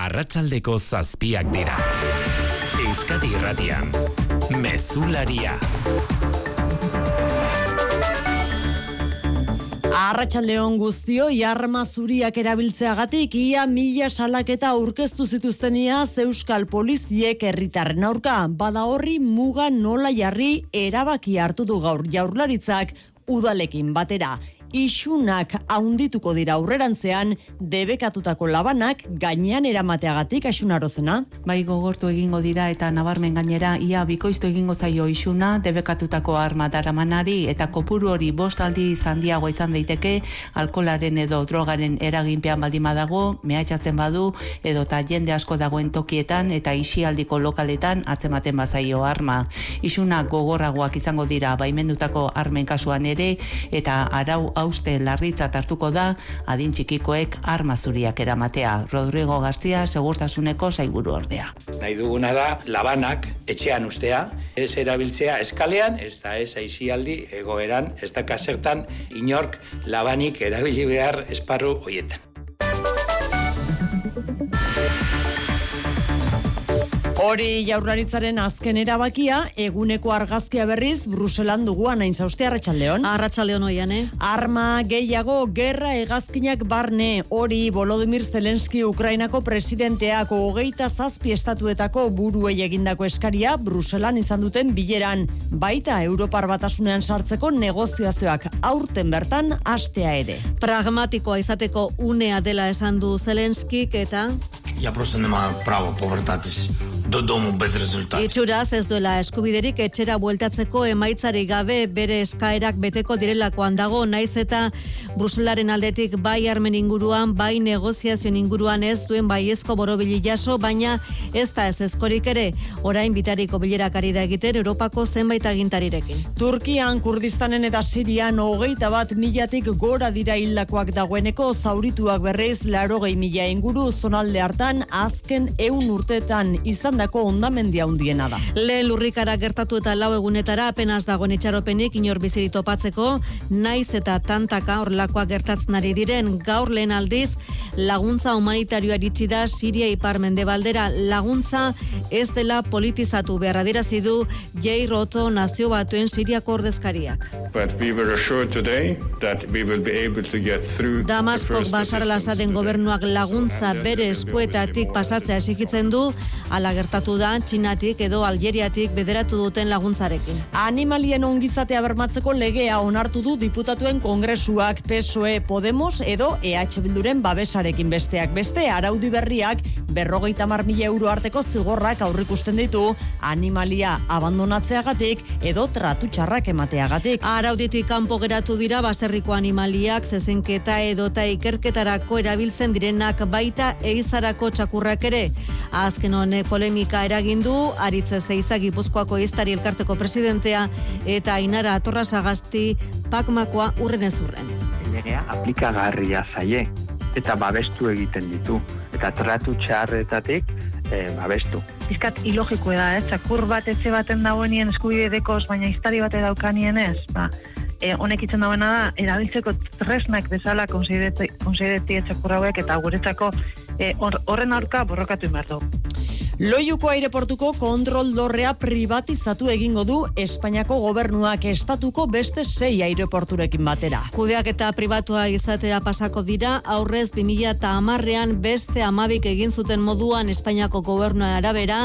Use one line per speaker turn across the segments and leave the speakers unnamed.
arratsaldeko zazpiak dira. Euskadi irratian, mezularia.
Arratxaldeon guztio, jarma zuriak erabiltzeagatik ia mila salaketa aurkeztu zituztenia Euskal Poliziek herritarren aurka. Bada horri muga nola jarri erabaki hartu du gaur jaurlaritzak udalekin batera isunak haundituko dira aurrerantzean debekatutako labanak gainean eramateagatik asunarozena.
Bai gogortu egingo dira eta nabarmen gainera ia bikoiztu egingo zaio isuna debekatutako arma daramanari eta kopuru hori bost aldi zandiago izan daiteke alkolaren edo drogaren eraginpean baldima dago, mehatxatzen badu edo ta jende asko dagoen tokietan eta isialdiko lokaletan atzematen bazaio arma. Isuna gogorragoak izango dira baimendutako armen kasuan ere eta arau hauste larritza hartuko da adin txikikoek arma zuriak eramatea. Rodrigo García segurtasuneko saiburu ordea.
Nahi duguna da labanak etxean ustea, ez erabiltzea eskalean, ez da ez aizialdi egoeran, ez da kasertan inork labanik erabili behar esparru hoietan.
Hori jaurlaritzaren azken erabakia, eguneko argazkia berriz, Bruselan dugu anain zauzte, Arratxaldeon.
Arratxaldeon oian, eh?
Arma gehiago, gerra egazkinak barne, hori Volodymyr Zelenski Ukrainako presidenteako hogeita zazpi estatuetako buruei egindako eskaria, Bruselan izan duten bileran, baita Europar batasunean sartzeko negozioazioak aurten bertan astea ere.
Pragmatikoa izateko unea dela esan du Zelenskik eta...
Ja prosto nema pravo povrtatis do domu bez rezultat.
Itxuraz ez duela eskubiderik etxera bueltatzeko emaitzari gabe bere eskaerak beteko direlakoan dago naiz eta Bruselaren aldetik bai armen inguruan, bai negoziazioen inguruan ez duen baiezko borobili jaso, baina ez da ez ezkorik ere, orain bitariko bilerak ari da egiten Europako zenbait agintarirekin.
Turkian, Kurdistanen eta Sirian hogeita bat milatik gora dira hildakoak dagoeneko zaurituak berrez laro gehi mila inguru zonalde hartan azken eun urtetan izan dako ondamendia hundiena da.
Le lurrikara gertatu eta lau egunetara apenas dagoen itxaropenik inor biziri topatzeko, naiz eta tantaka horlakoa gertatzen ari diren. Gaur lehen aldiz laguntza humanitarioa iritsi da Siria ipar mendebaldera. Laguntza ez dela politizatu beharra dirazi du Jay Roto nazio batuen Siriako ordezkariak.
But we were assured today that we will be able to get through
Damasko Basar gobernuak laguntza bere eskuetatik pasatzea esikitzen du. Ala gertatu da Txinatik edo Algeriatik bederatu duten laguntzarekin.
Animalien ongizatea bermatzeko legea onartu du diputatuen kongresuak PSOE Podemos edo EH Bilduren babesarekin besteak beste araudi berriak berrogeita mar mila euro arteko zigorrak aurrikusten ditu animalia abandonatzeagatik edo tratu txarrak emateagatik.
Arauditik kanpo geratu dira baserriko animaliak zezenketa edota ikerketarako erabiltzen direnak baita eizarako txakurrak ere. Azken honek polemika eragindu, aritze zeiza gipuzkoako iztari elkarteko presidentea eta ainara atorra sagasti pakmakoa urren ez urren.
Legea aplikagarria zaie eta babestu egiten ditu. Eta tratu txarretatik e, babestu.
Bizkat ilogikoa da, ez? Txakur bat etxe baten dagoenien eskubide dekoz, baina iztari bat edaukanien ez. Ba, e, honek itzen dagoena da, erabiltzeko tresnak bezala konsidereti etxakur hauek eta guretzako e, horren aurka borrokatu inbertu.
Loiuko aireportuko kontrol dorrea privatizatu egingo du Espainiako gobernuak estatuko beste sei aireporturekin batera.
Kudeak eta pribatua izatea pasako dira, aurrez 2000 eta amarrean beste amabik egin zuten moduan Espainiako gobernua arabera,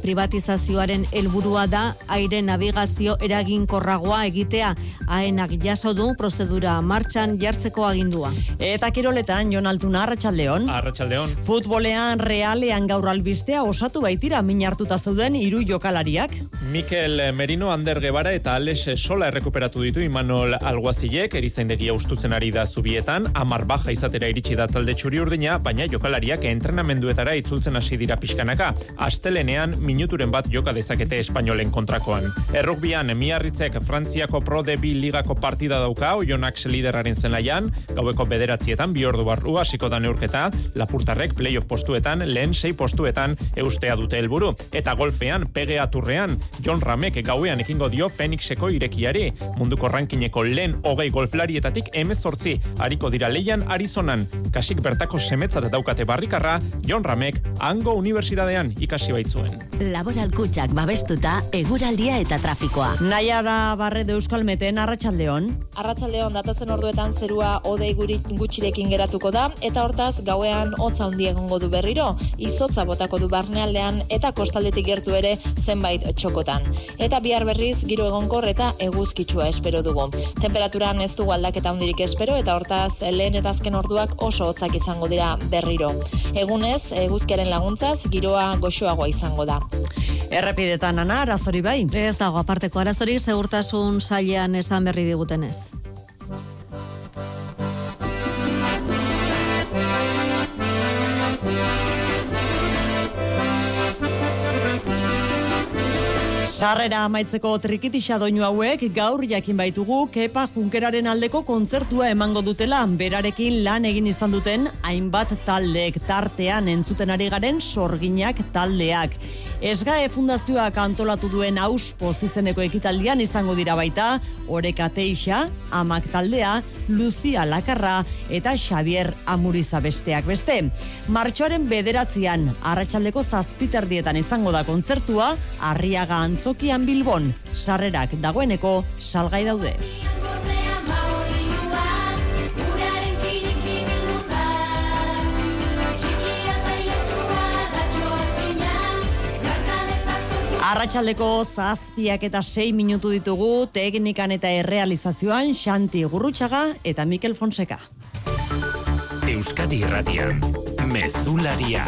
privatizazioaren helburua da aire navigazio eraginkorragoa egitea, haenak jaso du prozedura martxan jartzeko agindua.
Eta kiroletan, Jon Altuna, Arratxaldeon.
Arratxaldeon.
Futbolean realean gaur albistea osatu baitira min hartuta zeuden hiru jokalariak.
Mikel Merino, Ander Gebara eta Alex Sola errekuperatu ditu Imanol Alguazilek, erizaindegia ustutzen ari da zubietan, amar baja izatera iritsi da talde txuri urdina, baina jokalariak entrenamenduetara itzultzen hasi dira pixkanaka. Astelenean minuturen bat joka dezakete espainolen kontrakoan. Errukbian, miarritzek Frantziako Pro de Bi ligako partida dauka, oionak lideraren zenlaian, gaueko bederatzietan, bi ordu barru hasiko da neurketa, lapurtarrek playoff postuetan, lehen sei postuetan eustea dute helburu. Eta golfean, PGA turrean, John Ramek gauean ekingo dio Phoenixeko irekiari. Munduko rankineko lehen hogei golflarietatik emezortzi, hariko dira leian Arizonan. Kasik bertako semetzat daukate barrikarra, John Ramek hango unibertsitatean ikasi baitzuen.
Laboral kutsak babestuta, eguraldia eta trafikoa.
Naiara barre de Euskal Meten, Arratxaldeon.
Arratxaldeon, datazen orduetan zerua odei gutxirekin geratuko da, eta hortaz gauean hotza handi egongo du berriro, izotza botako du barnealdean eta kostaldetik gertu ere zenbait txokotan. Eta bihar berriz giro egonkor eta eguzkitsua espero dugu. Temperaturan ez dugu aldaketa hundirik espero eta hortaz lehen eta azken orduak oso hotzak izango dira berriro. Egunez, eguzkiaren laguntzaz, giroa goxoagoa izango da.
Errepidetan ana, arazori bai?
Ez dago aparteko arazori, segurtasun sailean esan berri digutenez.
Sarrera amaitzeko trikitisa doinu hauek gaur jakin baitugu kepa junkeraren aldeko kontzertua emango dutela berarekin lan egin izan duten hainbat taldeek tartean entzuten ari garen sorginak taldeak. Esgae fundazioak antolatu duen auspo izeneko ekitaldian izango dira baita, Oreka Teixa, Amak Taldea, Lucia Lakarra eta Xavier Amuriza besteak beste. Martxoaren bederatzean, arratsaldeko zazpiterdietan izango da kontzertua, Arriaga Antzokian Bilbon, sarrerak dagoeneko salgai daude. Arratxaldeko zazpiak eta sei minutu ditugu teknikan eta errealizazioan Xanti Gurrutxaga eta Mikel Fonseca.
Euskadi Irratian, Mezularia,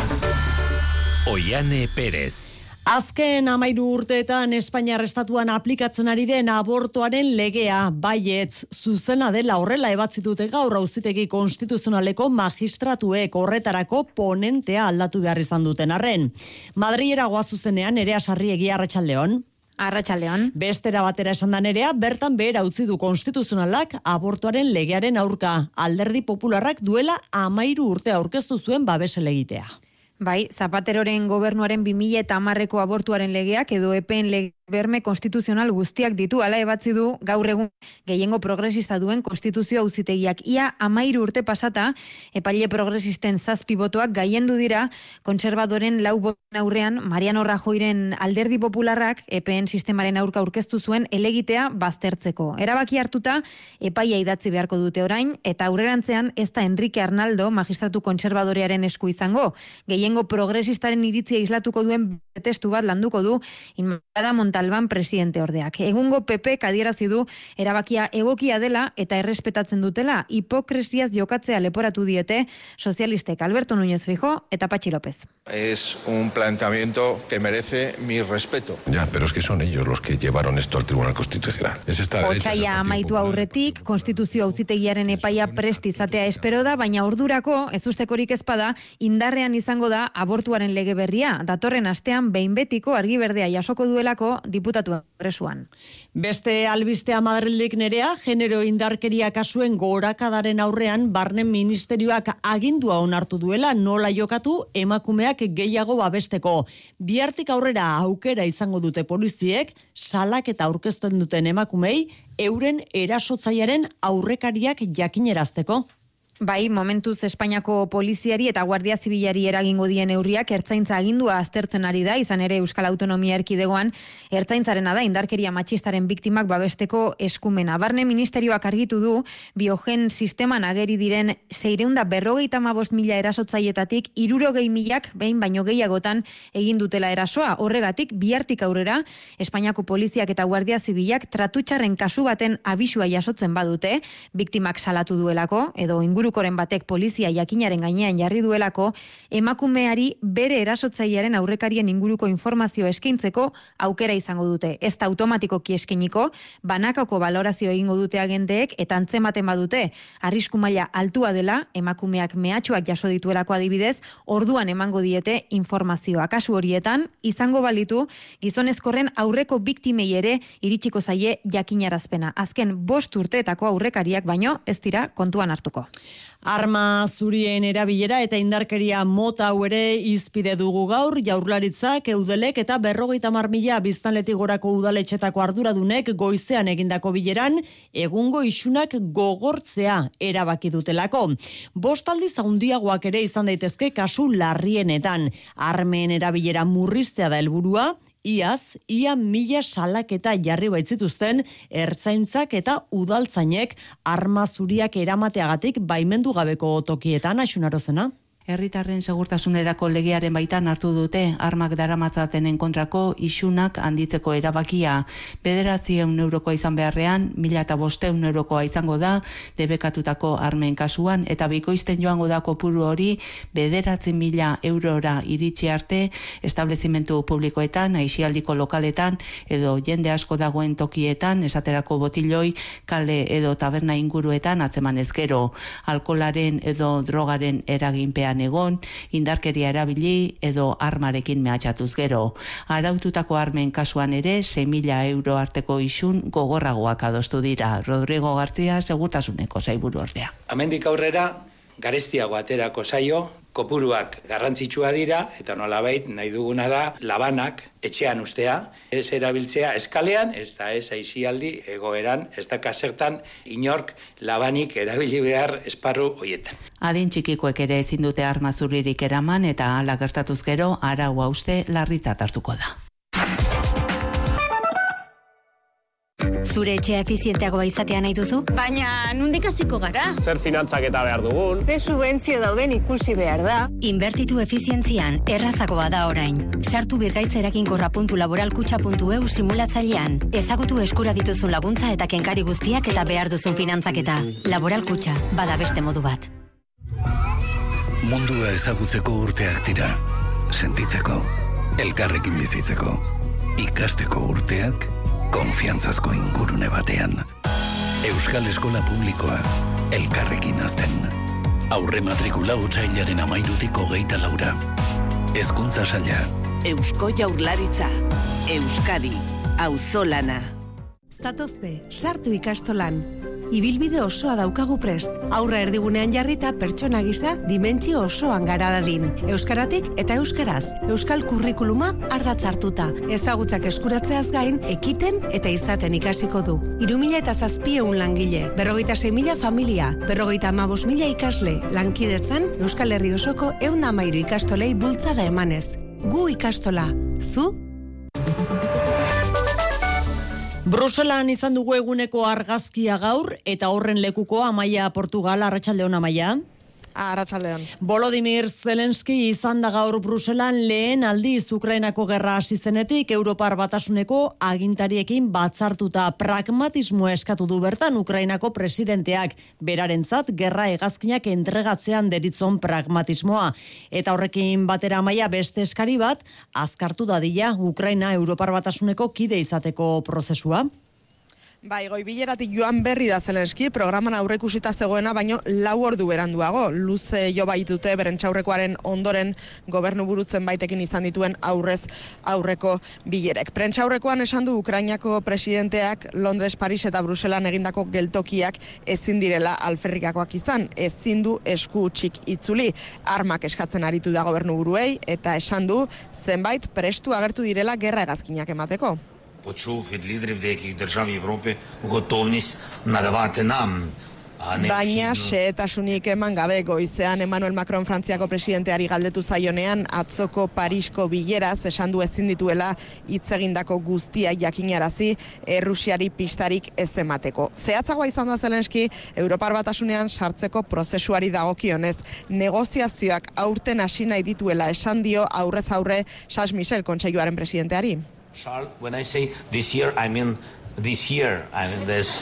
Oiane Perez.
Azken amairu urteetan Espainiar estatuan aplikatzen ari den abortoaren legea, baietz, zuzena dela horrela ebatzi dute gaur auzitegi konstituzionaleko magistratuek horretarako ponentea aldatu behar izan duten arren. Madriera goa zuzenean ere asarri egia arratsaldeon.
Arratxaldeon.
Bestera batera esan da nerea, bertan behera utzi du konstituzionalak abortuaren legearen aurka. Alderdi popularrak duela amairu urte aurkeztu zuen babesele egitea.
Bai, Zapateroren gobernuaren 2000 eta amarreko abortuaren legeak edo EPEN lege berme konstituzional guztiak ditu ala ebatzi du gaur egun gehiengo progresista duen konstituzio auzitegiak ia amairu urte pasata epaile progresisten zazpi botoak gaiendu dira konservadoren lau boten aurrean Mariano Rajoiren alderdi popularrak EPN sistemaren aurka aurkeztu zuen elegitea baztertzeko. Erabaki hartuta epaia idatzi beharko dute orain eta aurrerantzean ez da Enrique Arnaldo magistratu konservadorearen esku izango. Gehiengo progresistaren iritzia islatuko duen testu bat landuko du Monta Talban presidente ordeak. Egungo PP kadierazi du erabakia egokia dela eta errespetatzen dutela hipokresiaz jokatzea leporatu diete sozialistek Alberto Núñez Fijo eta Patxi López.
Es un planteamiento que merece mi respeto.
Ya, pero es que son ellos los que llevaron esto al Tribunal Constitucional. Es esta
Otsaia amaitu aurretik, konstituzio auzitegiaren epaia prest izatea espero da, baina ordurako, ez ustekorik ezpada, indarrean izango da abortuaren lege berria. Datorren astean, behin betiko argi berdea jasoko duelako diputatu presuan.
Beste albistea Madrildik nerea, genero indarkeria kasuen gorakadaren aurrean barnen ministerioak agindua onartu duela nola jokatu emakumeak gehiago babesteko. Biartik aurrera aukera izango dute poliziek, salak eta aurkezten duten emakumei, euren erasotzaiaren aurrekariak jakinerazteko.
Bai, momentuz Espainiako poliziari eta Guardia Zibilari eragingo dien neurriak ertzaintza agindua aztertzen ari da, izan ere Euskal Autonomia Erkidegoan ertzaintzaren da indarkeria matxistaren biktimak babesteko eskumena. Barne Ministerioak argitu du biogen sisteman ageri diren seireunda berrogeita mabost mila erasotzaietatik irurogei milak behin baino gehiagotan egin dutela erasoa. Horregatik, bihartik aurrera, Espainiako poliziak eta Guardia Zibilak tratutxarren kasu baten abisua jasotzen badute, biktimak salatu duelako, edo inguru ingurukoren batek polizia jakinaren gainean jarri duelako, emakumeari bere erasotzailearen aurrekarien inguruko informazio eskaintzeko aukera izango dute. Ez da automatikoki eskeniko, banakako balorazio egingo dute agenteek eta antzematen badute, arrisku maila altua dela, emakumeak mehatxuak jaso dituelako adibidez, orduan emango diete informazioa. Kasu horietan, izango balitu, gizonezkorren aurreko biktimei ere iritsiko zaie jakinarazpena. Azken bost urteetako aurrekariak baino ez dira kontuan hartuko.
Arma zurien erabilera eta indarkeria mota hau ere izpide dugu gaur, jaurlaritzak, eudelek eta berrogeita marmila biztanletik gorako udaletxetako arduradunek goizean egindako bileran, egungo isunak gogortzea erabaki dutelako. Bostaldi zaundiagoak ere izan daitezke kasu larrienetan. Armen erabilera murriztea da helburua, Iaz, ia mila salaketa jarri baitzituzten ertzaintzak eta udaltzainek arma zuriak eramateagatik baimendu gabeko tokietan asunarozena.
Herritarren segurtasunerako legearen baitan hartu dute armak daramatzatenen kontrako isunak handitzeko erabakia. Bederatzi eun eurokoa izan beharrean, mila eta boste eun eurokoa izango da, debekatutako armen kasuan, eta bikoizten joango da kopuru hori, bederatzi mila eurora iritsi arte, establezimentu publikoetan, aixialdiko lokaletan, edo jende asko dagoen tokietan, esaterako botiloi, kale edo taberna inguruetan, atzeman ezkero, alkolaren edo drogaren eraginpean egon, indarkeria erabili edo armarekin mehatxatuz gero. Araututako armen kasuan ere, 6.000 euro arteko isun gogorragoak adostu dira. Rodrigo García, segurtasuneko zaiburu ordea.
Hemendik aurrera, garestiago aterako zaio, kopuruak garrantzitsua dira, eta nolabait nahi duguna da labanak etxean ustea, ez erabiltzea eskalean, ez da ez aizialdi egoeran, ez da kasertan inork labanik erabili behar esparru hoietan.
Adin txikikoek ere ezin dute armazuririk eraman eta ala gertatuz gero arau uste larritzat hartuko da.
Zure etxea efizienteagoa izatea nahi duzu?
Baina, nundik hasiko gara?
Zer finantzak eta behar dugun?
Ze subentzio dauden ikusi behar da?
Inbertitu efizientzian, errazagoa da orain. Sartu birgaitzerakin.laboralkutxa.eu simulatzailean. Ezagutu eskura dituzun laguntza eta kenkari guztiak eta behar duzun finantzaketa. Laboralkutxa, bada beste modu bat.
Mundua ezagutzeko urteak dira. Sentitzeko, elkarrekin bizitzeko, ikasteko urteak, konfiantzazko ingurune batean. Euskal Eskola Publikoa, elkarrekin azten. Aurre matrikula utxailaren amairutik hogeita laura. Ezkuntza saia.
Eusko jaurlaritza. Euskadi. Auzolana.
Zatozte, sartu ikastolan. Ibilbide osoa daukagu prest. Aurra erdigunean jarrita pertsona gisa dimentsio osoan gara dadin. Euskaratik eta euskaraz. Euskal kurrikuluma ardatz hartuta. Ezagutzak eskuratzeaz gain, ekiten eta izaten ikasiko du. Irumila eta zazpieun langile. Berrogeita mila familia. Berrogeita amabos mila ikasle. Lankidetzan, Euskal Herri osoko eun amairu ikastolei bultzada emanez. Gu ikastola. Zu?
Bruselan izan dugu eguneko argazkia gaur eta horren lekuko Amaia Portugal arratsalde on Amaia.
Arratsaldeon.
Volodymyr Zelensky izan da gaur Bruselan lehen aldiz Ukrainako gerra hasi zenetik Europar Batasuneko agintariekin batzartuta pragmatismo eskatu du bertan Ukrainako presidenteak berarentzat gerra hegazkinak entregatzean deritzon pragmatismoa eta horrekin batera maila beste eskari bat azkartu dadila Ukraina Europar Batasuneko kide izateko prozesua.
Bai, goi bileratik joan berri da Zelenski, programan aurrekusita zegoena, baino lau ordu beranduago. Luze jo baitute berentxaurrekoaren ondoren gobernu burutzen baitekin izan dituen aurrez aurreko bilerek. Prentxaurrekoan esan du Ukrainako presidenteak Londres, Paris eta Bruselan egindako geltokiak ezin direla alferrikakoak izan. Ezin du esku txik itzuli armak eskatzen aritu da gobernu buruei eta esan du zenbait prestu agertu direla gerra egazkinak emateko
почув від лідерів деяких держав Європи готовність надавати нам
Baina xehetasunik eman gabe goizean Emmanuel Macron Frantziako presidenteari galdetu zaionean atzoko Parisko bileraz esan du ezin dituela hitz egindako guztia jakinarazi Errusiari pistarik ez emateko. Zehatzagoa izan da Zelenski Europar batasunean sartzeko prozesuari dagokionez negoziazioak aurten hasi nahi dituela esan dio aurrez aurre Charles Michel kontseiluaren presidenteari.
Charles, when I say this year, I mean this year. I mean, there's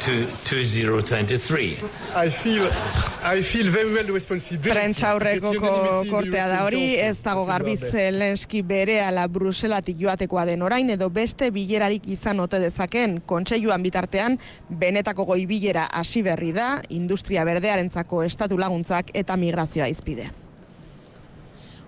two, two, 2023.
I feel, I feel very well.
Prentsa aurrekoko kortea da hori, ez dago garbi Zelenski bere ala Bruselatik joatekoa den orain, edo beste bilerarik izan ote dezaken kontseiluan bitartean, benetako goi bilera hasi berri da, industria berdearentzako estatu laguntzak eta migrazioa izpide.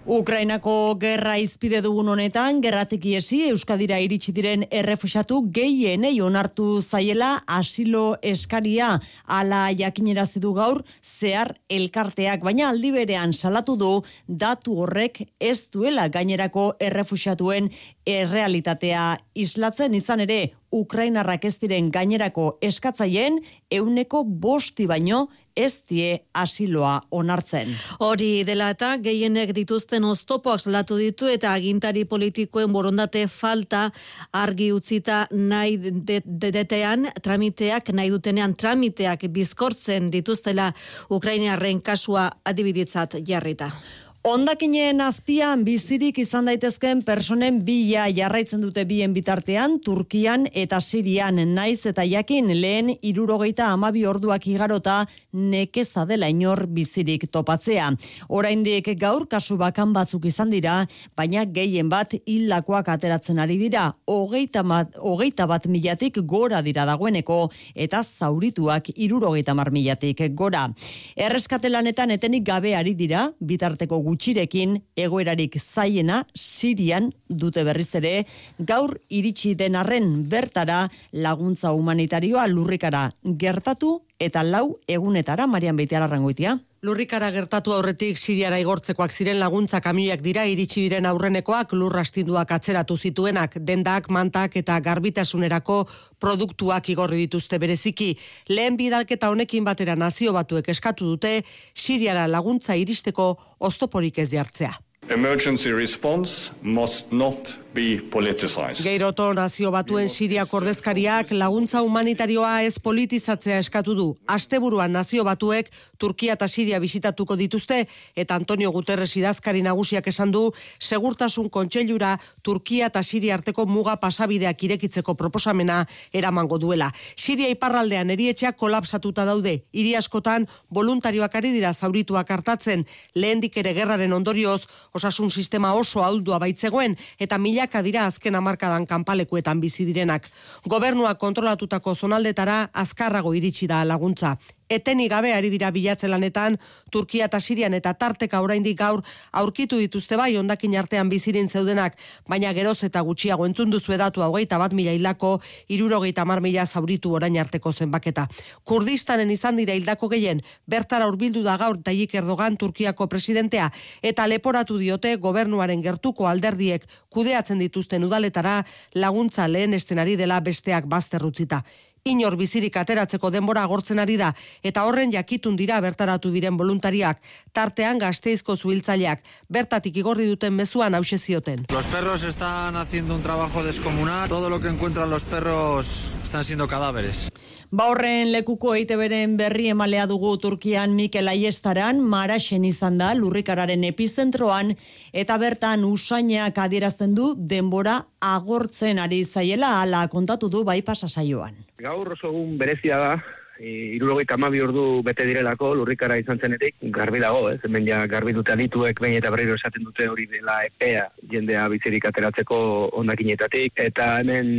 Ukrainako gerra izpide dugun honetan, gerratik iesi Euskadira iritsi diren errefusatu gehienei onartu zaiela asilo eskaria. Ala jakinera du gaur zehar elkarteak, baina aldi berean salatu du datu horrek ez duela gainerako errefusatuen errealitatea islatzen. Izan ere Ukrainarrak ez diren gainerako eskatzaien euneko bosti baino ez die asiloa onartzen.
Hori dela eta gehienek dituzten oztopoak salatu ditu eta agintari politikoen borondate falta argi utzita nahi dedetean tramiteak, nahi dutenean tramiteak bizkortzen dituztela Ukrainarren kasua adibiditzat jarrita.
Ondakinen azpian bizirik izan daitezken personen bila jarraitzen dute bien bitartean, Turkian eta Sirian naiz eta jakin lehen irurogeita amabi orduak igarota nekeza dela inor bizirik topatzea. Oraindik gaur kasu bakan batzuk izan dira, baina gehien bat hilakoak ateratzen ari dira, hogeita bat, hogeita bat milatik gora dira dagoeneko, eta zaurituak irurogeita mar milatik gora. Erreskatelanetan etenik gabe ari dira, bitarteko gutxirekin egoerarik zaiena Sirian dute berriz ere. Gaur iritsi den arren bertara laguntza humanitarioa lurrikara gertatu eta lau egunetara Marian Beitiala rangoitia.
Lurrikara gertatu aurretik Siriara igortzekoak ziren laguntza kamioiak dira iritsi diren aurrenekoak lurrastinduak atzeratu zituenak, dendak, mantak eta garbitasunerako produktuak igorri dituzte bereziki. Lehen bidalketa honekin batera nazio batuek eskatu dute Siriara laguntza iristeko oztoporik ez jartzea.
Emergency response must not be politicized.
Geiroto nazio batuen Siriak ordezkariak laguntza humanitarioa ez politizatzea eskatu du. Asteburuan nazio batuek Turkia eta Siria bisitatuko dituzte eta Antonio Guterres idazkari nagusiak esan du segurtasun kontseilura Turkia eta Siria arteko muga pasabideak irekitzeko proposamena eramango duela. Siria iparraldean erietxeak kolapsatuta daude. Hiri askotan voluntarioak ari dira zaurituak hartatzen lehendik ere gerraren ondorioz osasun sistema oso ahuldua baitzegoen eta mila milaka dira azken hamarkadan kanpalekuetan bizi direnak. Gobernuak kontrolatutako zonaldetara azkarrago iritsi da laguntza eteni gabe ari dira bilatzen lanetan Turkia eta Sirian eta tarteka oraindik gaur aurkitu dituzte bai ondakin artean bizirin zeudenak, baina geroz eta gutxiago entzun duzu edatu hogeita bat mila hilako, irurogeita mar mila zauritu orain arteko zenbaketa. Kurdistanen izan dira hildako gehien, bertara urbildu da gaur Tayyip Erdogan Turkiako presidentea eta leporatu diote gobernuaren gertuko alderdiek kudeatzen dituzten udaletara laguntza lehen estenari dela besteak bazterrutzita inor bizirik ateratzeko denbora agortzen ari da eta horren jakitun dira bertaratu diren voluntariak tartean gazteizko zuhiltzaileak bertatik igorri duten mezuan hause zioten.
Los perros están haciendo un trabajo descomunal, todo lo que encuentran los perros están siendo cadáveres.
Ba horren lekuko eite beren berri emalea dugu Turkian Mikel Aiestaran, Maraxen izan da, lurrikararen epizentroan, eta bertan usainak adierazten du denbora agortzen ari zaiela ala kontatu du bai saioan.
Gaur oso egun berezia da, irurogeita amabi ordu bete direlako lurrikara izan zenetik, garbi dago, ez, hemen ja garbi dute adituek behin eta berriro esaten dute hori dela epea jendea bizirik ateratzeko ondakinetatik, eta hemen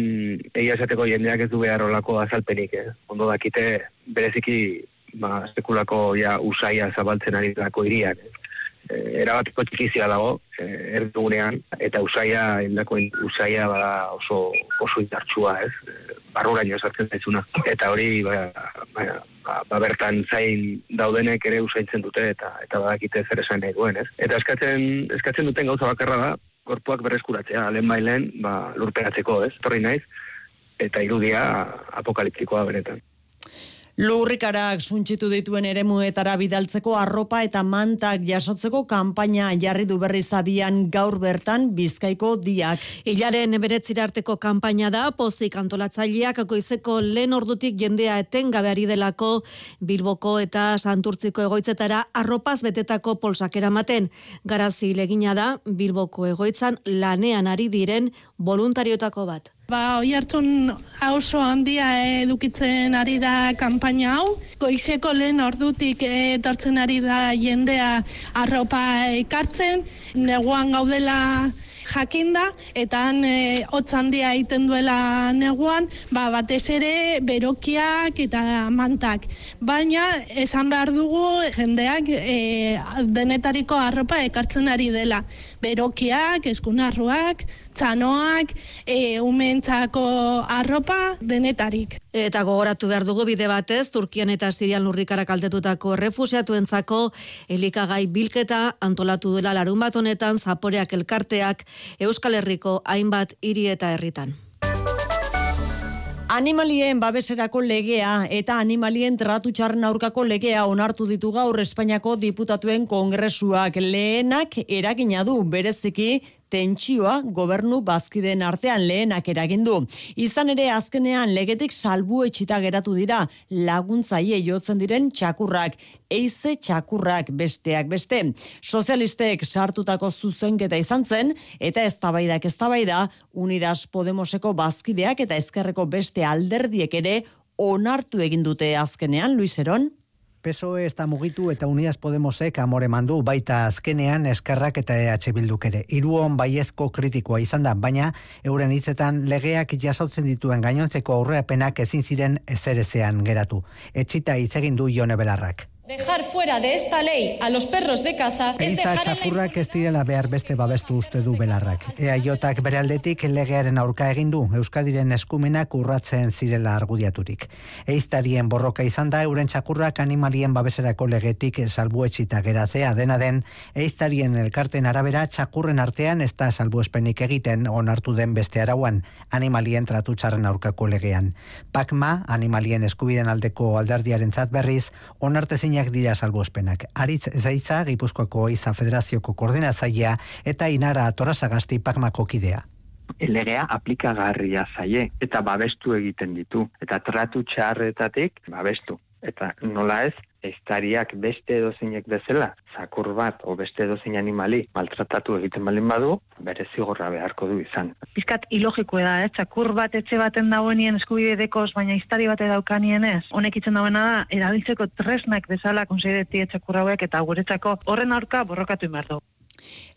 egia esateko jendeak ez du behar olako azalpenik, eh? ondo dakite bereziki ba, sekulako ja usaia zabaltzen ari dako irian. Eh? erabatiko txikizia dago e, erdugunean eta usaia indako usaia bada oso oso indartsua, ez? Barruraino sartzen zaizuna. Eta hori, ba, ba, ba, ba, bertan zain daudenek ere usaintzen dute eta eta badakite zer esan nahi duen, ez? Eta eskatzen, eskatzen duten gauza bakarra da, gorpuak berreskuratzea, lehen bailen, ba, lurperatzeko, ez? Torri naiz, eta irudia apokaliptikoa benetan.
Lurrikarak suntxitu dituen eremuetara bidaltzeko arropa eta mantak jasotzeko kanpaina jarri du berri zabian gaur bertan bizkaiko diak.
Ilaren beretzirarteko kanpaina da, pozik antolatzaileak akoizeko lehen ordutik jendea etengabe ari delako Bilboko eta Santurtziko egoitzetara arropaz betetako polsak eramaten. Garazi legina da Bilboko egoitzan lanean ari diren voluntariotako bat.
Ba, oi hartzun oso handia edukitzen ari da kanpaina hau. Goizeko lehen ordutik etortzen ari da jendea arropa ekartzen. Neguan gaudela jakinda, eta han e, hotz handia egiten duela neguan, ba, batez ere berokiak eta mantak. Baina, esan behar dugu, jendeak e, denetariko arropa ekartzen ari dela. Berokiak, eskunarruak, txanoak, e, umentzako arropa, denetarik.
Eta gogoratu behar dugu bide batez, Turkian eta Sirian lurrikara kaltetutako refusiatuentzako elikagai bilketa antolatu duela larun bat honetan zaporeak elkarteak Euskal Herriko hainbat hiri eta herritan.
Animalien babeserako legea eta animalien tratu txarren aurkako legea onartu ditu gaur Espainiako diputatuen kongresuak lehenak eragina du bereziki tentsioa gobernu bazkiden artean lehenak eragindu. Izan ere azkenean legetik salbu etxita geratu dira laguntzaile jotzen diren txakurrak, eize txakurrak besteak beste. Sozialistek sartutako zuzenketa izan zen eta eztabaidak eztabaida Unidas Podemoseko bazkideak eta ezkerreko beste alderdiek ere onartu egin dute azkenean Luis Eron.
PSOE ez da mugitu eta Unidas Podemosek amore mandu baita azkenean eskerrak eta EH Bilduk ere. Iruon baiezko kritikoa izan da, baina euren hitzetan legeak jasautzen dituen gainontzeko aurreapenak ezin ziren ezerezean geratu. Etxita hitz egin du Jone Belarrak.
Dejar fuera de esta ley a los perros de caza
es dejar txakurrak ez direla behar beste babestu uste du belarrak. Eaiotak bere aldetik legearen aurka egin du Euskadiren eskumenak urratzen zirela argudiaturik. Eiztarien borroka izan da euren txakurrak animalien babeserako legetik salbuetxita gerazea dena den eiztarien elkarten arabera txakurren artean ez da salbuespenik egiten onartu den beste arauan animalien tratu txarren aurkako legean. Pakma, animalien eskubiden aldeko alderdiaren berriz, onartezina ezberdinak dira salbuespenak. Aritz Zaitza, Gipuzkoako Iza Federazioko koordinatzailea eta Inara Torasagasti Pakmako kidea.
Legea aplikagarria zaie eta babestu egiten ditu. Eta tratu txarretatik babestu eta nola ez estariak beste edozeinek bezala, zakur bat o beste edozein animali maltratatu egiten balin badu, bere zigorra beharko du izan.
Piskat ilogiko da, eh? zakur bat etxe baten dagoenien eskubide dekoz, baina istari bate daukanien ez. Honek itzen dagoena da, erabiltzeko tresnak bezala konseideti etxakur hauek eta guretzako horren aurka borrokatu inbar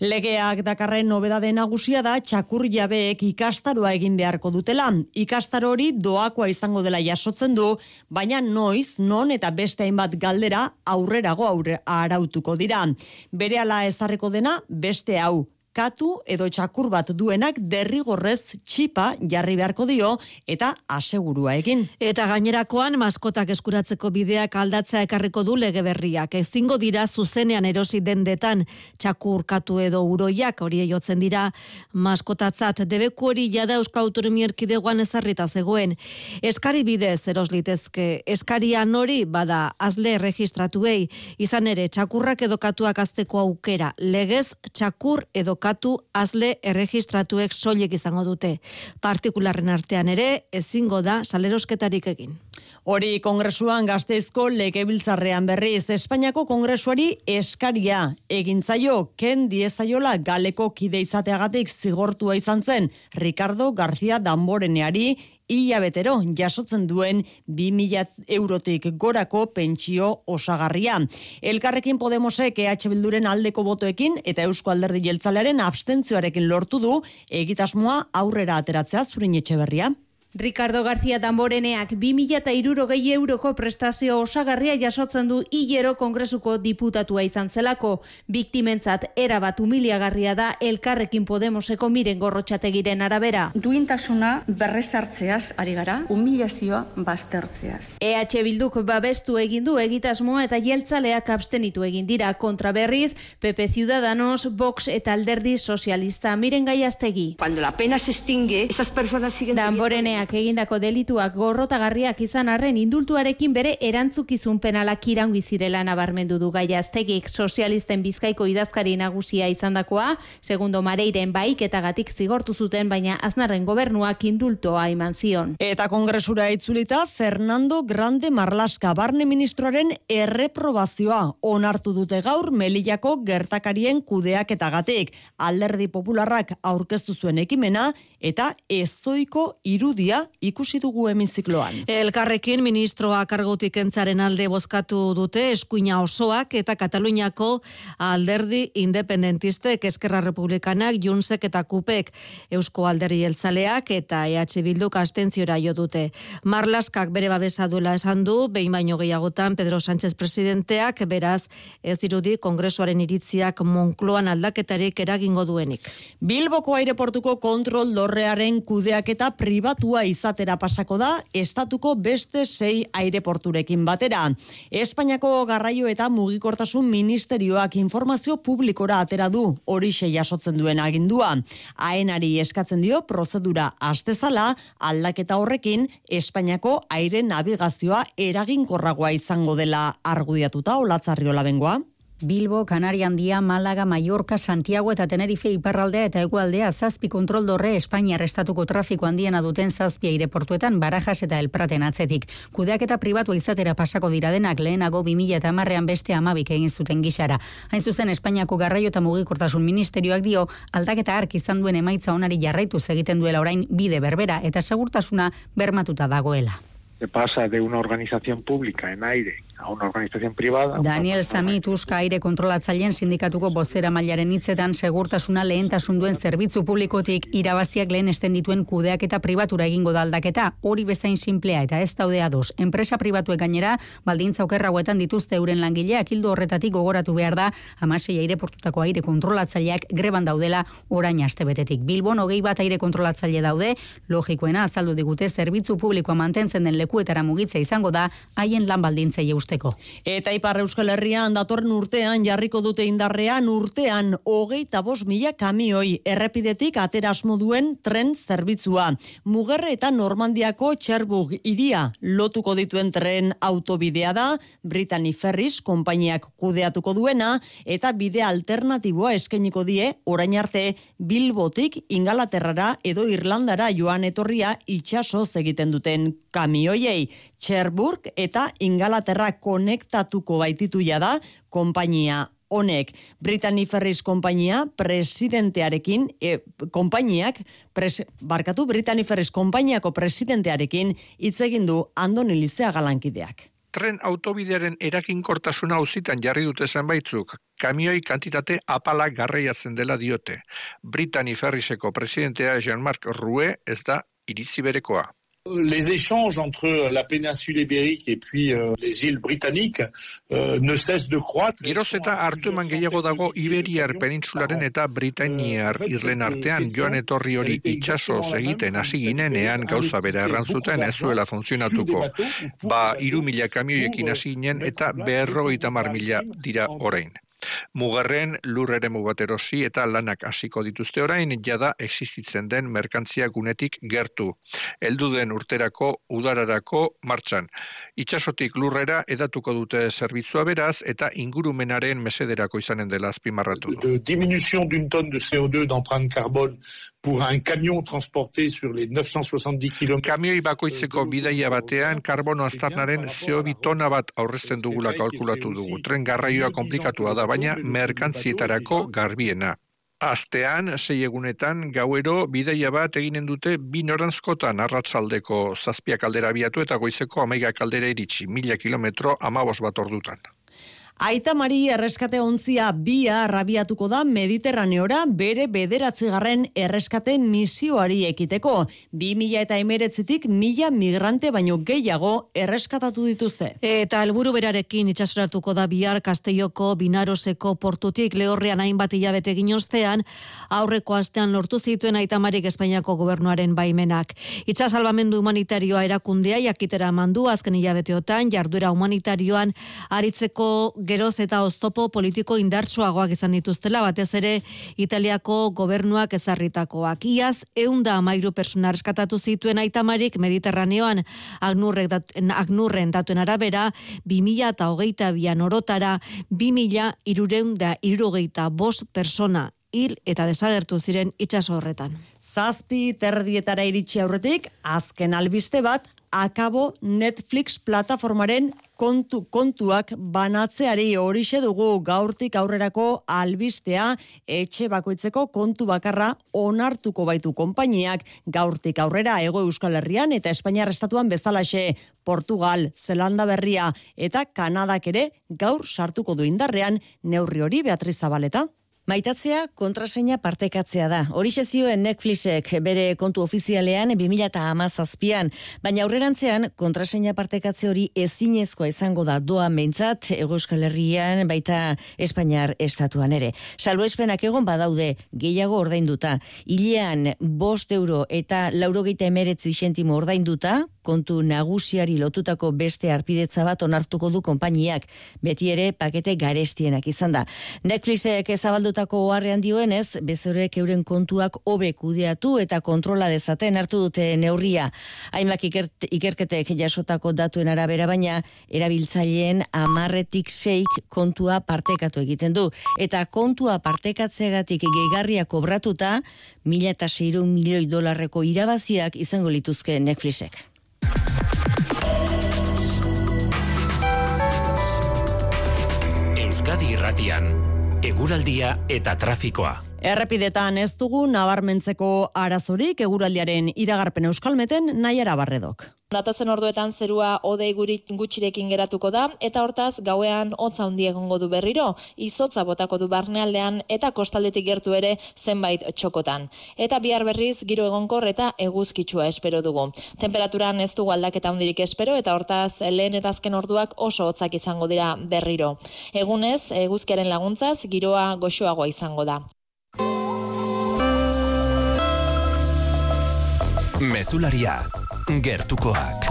Legeak dakarren nobedade nagusia da txakur jabeek ikastaroa egin beharko dutela. Ikastaro hori doakoa izango dela jasotzen du, baina noiz, non eta beste hainbat galdera aurrerago aurre arautuko dira. Bere ala ezarreko dena beste hau katu edo txakur bat duenak derrigorrez txipa jarri beharko dio eta asegurua egin.
Eta gainerakoan maskotak eskuratzeko bideak aldatzea ekarriko du lege berriak. Ezingo dira zuzenean erosi dendetan txakur katu edo uroiak hori jotzen dira maskotatzat debeku hori jada Euskal Autonomia Erkidegoan ezarrita zegoen. Eskari bidez eros litezke eskaria nori bada azle registratuei izan ere txakurrak edo katuak azteko aukera legez txakur edo katu azle erregistratuek soilek izango dute. Partikularren artean ere ezingo da salerosketarik egin.
Hori kongresuan gazteizko legebiltzarrean berriz Espainiako kongresuari eskaria egin zaio ken diezaiola galeko kide izateagatik zigortua izan zen Ricardo García Damboreneari ia betero jasotzen duen 2000 eurotik gorako pentsio osagarria. Elkarrekin Podemosek EH Bilduren aldeko botoekin eta Eusko Alderdi Jeltzalearen abstentzioarekin lortu du egitasmoa aurrera ateratzea zurin etxe berria.
Ricardo García Tamboreneak 2000 eta irurogei euroko prestazio osagarria jasotzen du hilero kongresuko diputatua izan zelako. Biktimentzat erabat humiliagarria da elkarrekin Podemoseko miren gorrotxategiren arabera.
Duintasuna berrezartzeaz ari gara, humilazioa baztertzeaz.
EH Bilduk babestu egin du egitasmoa eta jeltzaleak abstenitu egin dira kontra berriz, PP Ciudadanos, Vox eta Alderdi Sozialista miren gaiaztegi.
Cuando la pena se extingue, esas personas siguen...
Damboreneak umeak egindako delituak gorrotagarriak izan arren indultuarekin bere erantzukizun penalak iraungi zirela nabarmendu du gaiaztegik sozialisten bizkaiko idazkari nagusia izandakoa, segundo mareiren baiketagatik zigortu zuten baina aznarren gobernuak indultoa eman zion.
Eta kongresura itzulita Fernando Grande Marlaska barne ministroaren erreprobazioa onartu dute gaur Melillako gertakarien kudeaketagatik. Alderdi Popularrak aurkeztu zuen ekimena eta ezoiko irudia ikusi dugu hemizikloan.
Elkarrekin ministroa kargotik entzaren alde bozkatu dute eskuina osoak eta Kataluniako alderdi independentistek Eskerra Republikanak, Junsek eta Kupek Eusko Alderri Eltzaleak eta EH Bilduk astentziora jo dute. Marlaskak bere babesa duela esan du, behin baino gehiagotan Pedro Sánchez presidenteak beraz ez dirudi kongresuaren iritziak Monkloan aldaketarik eragingo duenik.
Bilboko aireportuko kontrol dorrearen kudeak eta pribatua izatera pasako da estatuko beste sei aireporturekin batera. Espainiako garraio eta mugikortasun ministerioak informazio publikora atera du hori jasotzen duen agindua. Aenari eskatzen dio prozedura astezala aldaketa horrekin Espainiako aire navigazioa eraginkorragoa izango dela argudiatuta olatzarriola bengoa.
Bilbo, Kanaria Handia, Malaga, Mallorca, Santiago eta Tenerife iparraldea eta egualdea zazpi kontrol dorre Espainia estatuko trafiko handiena duten zazpi aireportuetan Barajas eta El Praten atzetik. Kudeak eta pribatu izatera pasako dira denak lehenago 2000 eta marrean beste amabik egin zuten gixara. Hain zuzen Espainiako garraio eta mugikortasun ministerioak dio aldaketa ark izan duen emaitza onari jarraitu egiten duela orain bide berbera eta segurtasuna bermatuta dagoela.
Se pasa de una organización pública en aire a una organización privada.
Daniel Samit Uska aire kontrolatzaileen sindikatuko bozera mailaren hitzetan segurtasuna lehentasun duen zerbitzu publikotik irabaziak lehen esten dituen kudeak pribatura egingo da aldaketa. Hori bezain simplea eta ez daude ados. Enpresa pribatuek gainera baldintza okerragoetan dituzte euren langileak hildo horretatik gogoratu behar da amasei aireportutako aire kontrolatzaileak greban daudela orain astebetetik. Bilbon hogei bat aire kontrolatzaile daude, logikoena azaldu digute zerbitzu publikoa mantentzen den lekuetara mugitza izango da haien lan baldintzei usteko.
Eta Ipar Euskal Herrian datorren urtean jarriko dute indarrean urtean hogeita bos mila kamioi errepidetik aterasmo duen tren zerbitzua. Mugerre eta Normandiako Txerbug iria lotuko dituen tren autobidea da, Brittany Ferris konpainiak kudeatuko duena, eta bide alternatiboa eskainiko die orain arte Bilbotik Ingalaterrara edo Irlandara joan etorria itxasoz egiten duten kamioiei. Cherburg eta Ingalaterra konektatuko baitituia da konpainia honek Brittany Ferries konpainia presidentearekin e, konpainiak pres, barkatu Brittany Ferries konpainiako presidentearekin hitz egin du Andoni Lizea galankideak.
Tren autobidearen erakinkortasuna auzitan jarri dute zenbaitzuk, kamioi kantitate apala garraiatzen dela diote. Brittany Ferrieseko presidentea Jean-Marc Roue ez da iritzi berekoa.
Les échanges entre la péninsule ibérique et puis euh, les îles britanniques euh, ne cessent de croître.
Geroz eta hartu eman gehiago dago Iberiar penintsularen eta Britainiar irlen artean joan etorri hori itxasoz egiten hasi ginenean gauza bera errantzuten ez zuela funtzionatuko. Ba, iru mila kamioiekin hasi ginen eta berrogeita mar mila dira orain. Mugarren lurrere mugaterosi eta lanak hasiko dituzte orain jada existitzen den merkantzia gunetik gertu. Heldu den urterako udararako martxan. Itxasotik lurrera edatuko dute zerbitzua beraz eta ingurumenaren mesederako izanen dela azpimarratu
du. Diminution d'un tonne de CO2 d'empreinte carbone pour un camion transporté sur les 970 km.
Kamioi bakoitzeko bidaia batean karbono astarnaren CO2 tona bat aurrezten dugula kalkulatu dugu. Tren garraioa komplikatua da, baina merkantzietarako garbiena. Astean, sei egunetan, gauero, bidaia bat eginen dute bi norantzkotan arratzaldeko zazpiak aldera biatu eta goizeko amaiga kaldera iritsi, mila kilometro amabos bat ordutan.
Aita Mari erreskate ontzia bia rabiatuko da Mediterraneora bere bederatzigarren erreskate misioari ekiteko. Bi mila eta emeretzitik mila migrante baino gehiago erreskatatu dituzte.
Eta helburu berarekin itxasoratuko da bihar Kastelloko Binaroseko portutik lehorrean hainbat hilabete ginoztean aurreko astean lortu zituen Aita Marik Espainiako gobernuaren baimenak. Itxas salvamendu humanitarioa erakundea jakitera mandu azken hilabeteotan jarduera humanitarioan aritzeko geroz eta oztopo politiko indartsuagoak izan dituztela, batez ere Italiako gobernuak ezarritakoak. Iaz, eunda amairu persona eskatatu zituen aitamarik Mediterraneoan agnurren datuen arabera, 2000 eta hogeita bian orotara, 2000 irureunda irurogeita bost persona hil eta desagertu ziren itsaso horretan.
Zazpi terdietara iritsi aurretik, azken albiste bat, akabo Netflix plataformaren kontu kontuak banatzeari. Horixe dugu gaurtik aurrerako albistea etxe bakoitzeko kontu bakarra onartuko baitu konpainiak. Gaurtik aurrera ego Euskal Herrian eta Espainiar estatuan bezalaxe Portugal, Zelanda berria eta Kanadak ere gaur sartuko du indarrean. Neurri hori Beatriz Zabaleta.
Maitatzea kontraseina partekatzea da. Horixe zioen Netflixek bere kontu ofizialean 2017an, baina aurrerantzean kontraseina partekatze hori ezinezkoa izango da doa meintzat Ego Euskal Herrian baita Espainiar estatuan ere. Salbuespenak egon badaude gehiago ordainduta. Hilean bost euro eta laurogeita emeretzi sentimo ordainduta, kontu nagusiari lotutako beste arpidetza bat onartuko du konpainiak, beti ere pakete garestienak izan da. Netflixek ezabaldutako oharrean dioenez, bezorek euren kontuak hobe kudeatu eta kontrola dezaten hartu dute neurria. Hainbak ikerketek jasotako datuen arabera baina, erabiltzaileen amarretik seik kontua partekatu egiten du. Eta kontua partekatzegatik gehigarria kobratuta, mila eta milioi dolarreko irabaziak izango lituzke Netflixek.
Euskadi Irratian, eguraldia eta trafikoa.
Errepidetan ez dugu nabarmentzeko arazorik eguraldiaren iragarpen euskalmeten nahiara barredok.
Datazen orduetan zerua odei gutxirekin geratuko da, eta hortaz gauean hotza hundi egongo du berriro, izotza botako du barnealdean eta kostaldetik gertu ere zenbait txokotan. Eta bihar berriz giro egonkor eta eguzkitsua espero dugu. Temperaturan ez dugu aldaketa hundirik espero eta hortaz lehen eta azken orduak oso hotzak izango dira berriro. Egunez, eguzkiaren laguntzaz giroa goxoagoa izango da.
Mezularia, gertukoak.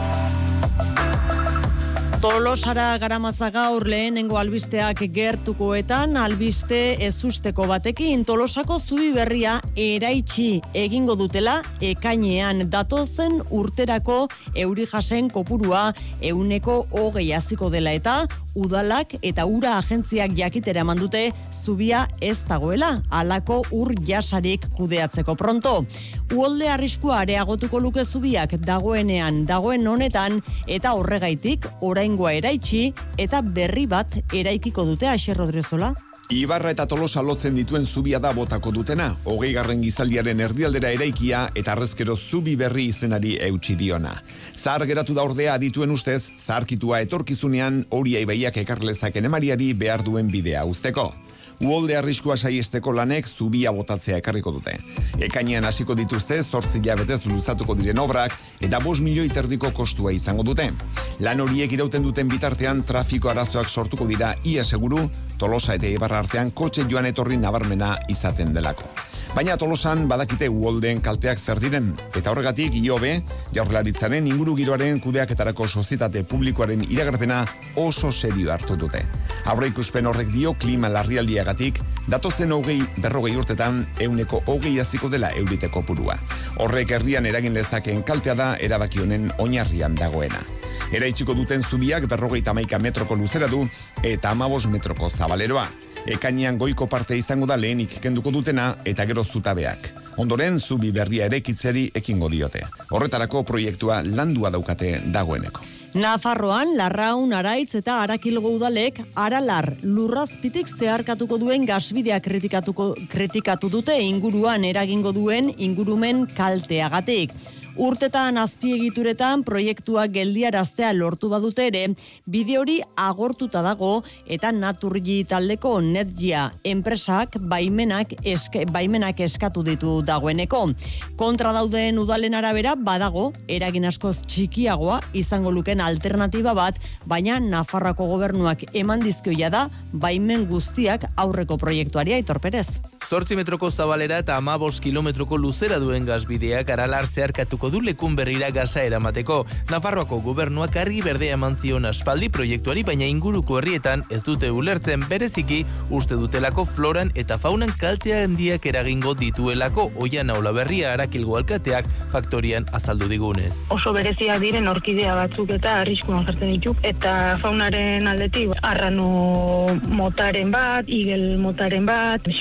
Tolosara garamatza gaur lehenengo albisteak gertukoetan albiste ezusteko batekin Tolosako zubi berria eraitsi egingo dutela ekainean datozen urterako euri jasen kopurua euneko hogei hasiko dela eta udalak eta ura agentziak jakitera eman dute zubia ez dagoela alako ur jasarik kudeatzeko pronto. Uolde arriskua areagotuko luke zubiak dagoenean dagoen honetan eta horregaitik oraingoa eraitsi eta berri bat eraikiko dute Aixer Rodriozola.
Ibarra eta Tolosa lotzen dituen zubia da botako dutena, hogei garren gizaldiaren erdialdera eraikia eta arrezkero zubi berri izenari eutxi diona. Zahar geratu da ordea dituen ustez, zaharkitua etorkizunean hori aibaiak ekarlezak enemariari behar duen bidea usteko. Uolde arriskua saiesteko lanek zubia botatzea ekarriko dute. Ekainean hasiko dituzte, zortzi jabetez luzatuko diren obrak, eta bos milioi terdiko kostua izango dute. Lan horiek irauten duten bitartean trafiko arazoak sortuko dira ia seguru, tolosa eta ibarra artean kotxe joan etorri nabarmena izaten delako. Baina tolosan badakite uolden kalteak zer diren, eta horregatik iobe, jaurlaritzaren inguru giroaren kudeaketarako sozietate publikoaren iragarpena oso serio hartu dute. Aurre ikuspen horrek dio klima larrialdiagatik, datozen hogei berrogei urtetan euneko hogei aziko dela euriteko purua. Horrek herrian eragin lezakeen kaltea da erabaki honen oinarrian dagoena. Eraitsiko duten zubiak berrogeita maika metroko luzera du eta amabos metroko zabaleroa. Ekainean goiko parte izango da lehenik kenduko dutena eta gero zutabeak. Ondoren zubi berria erekitzeri ekingo diote. Horretarako proiektua landua daukate dagoeneko.
Nafarroan, Larraun, Araitz eta Arakilgo udalek Aralar lurrazpitik zeharkatuko duen gasbidea kritikatuko kritikatu dute inguruan eragingo duen ingurumen kalteagatik. Urtetan azpiegituretan proiektua geldiaraztea lortu badute ere, bide hori agortuta dago eta naturgi taldeko netgia enpresak baimenak, eske, baimenak eskatu ditu dagoeneko. Kontra dauden udalen arabera badago, eragin askoz txikiagoa izango luken alternatiba bat, baina Nafarrako gobernuak eman dizkioia da baimen guztiak aurreko proiektuari aitorperez.
Zortzi metroko zabalera eta amabos kilometroko luzera duen gazbideak aralar zeharkatuko du lekun berrira gaza eramateko. Nafarroako gobernuak argi berdea eman zion aspaldi proiektuari, baina inguruko herrietan ez dute ulertzen bereziki uste dutelako floran eta faunan kaltea handiak eragingo dituelako oian aula berria arakilgo alkateak faktorian azaldu digunez.
Oso bereziak diren orkidea batzuk eta arriskuan jartzen ditu eta faunaren aldetik arrano motaren bat, igel motaren bat,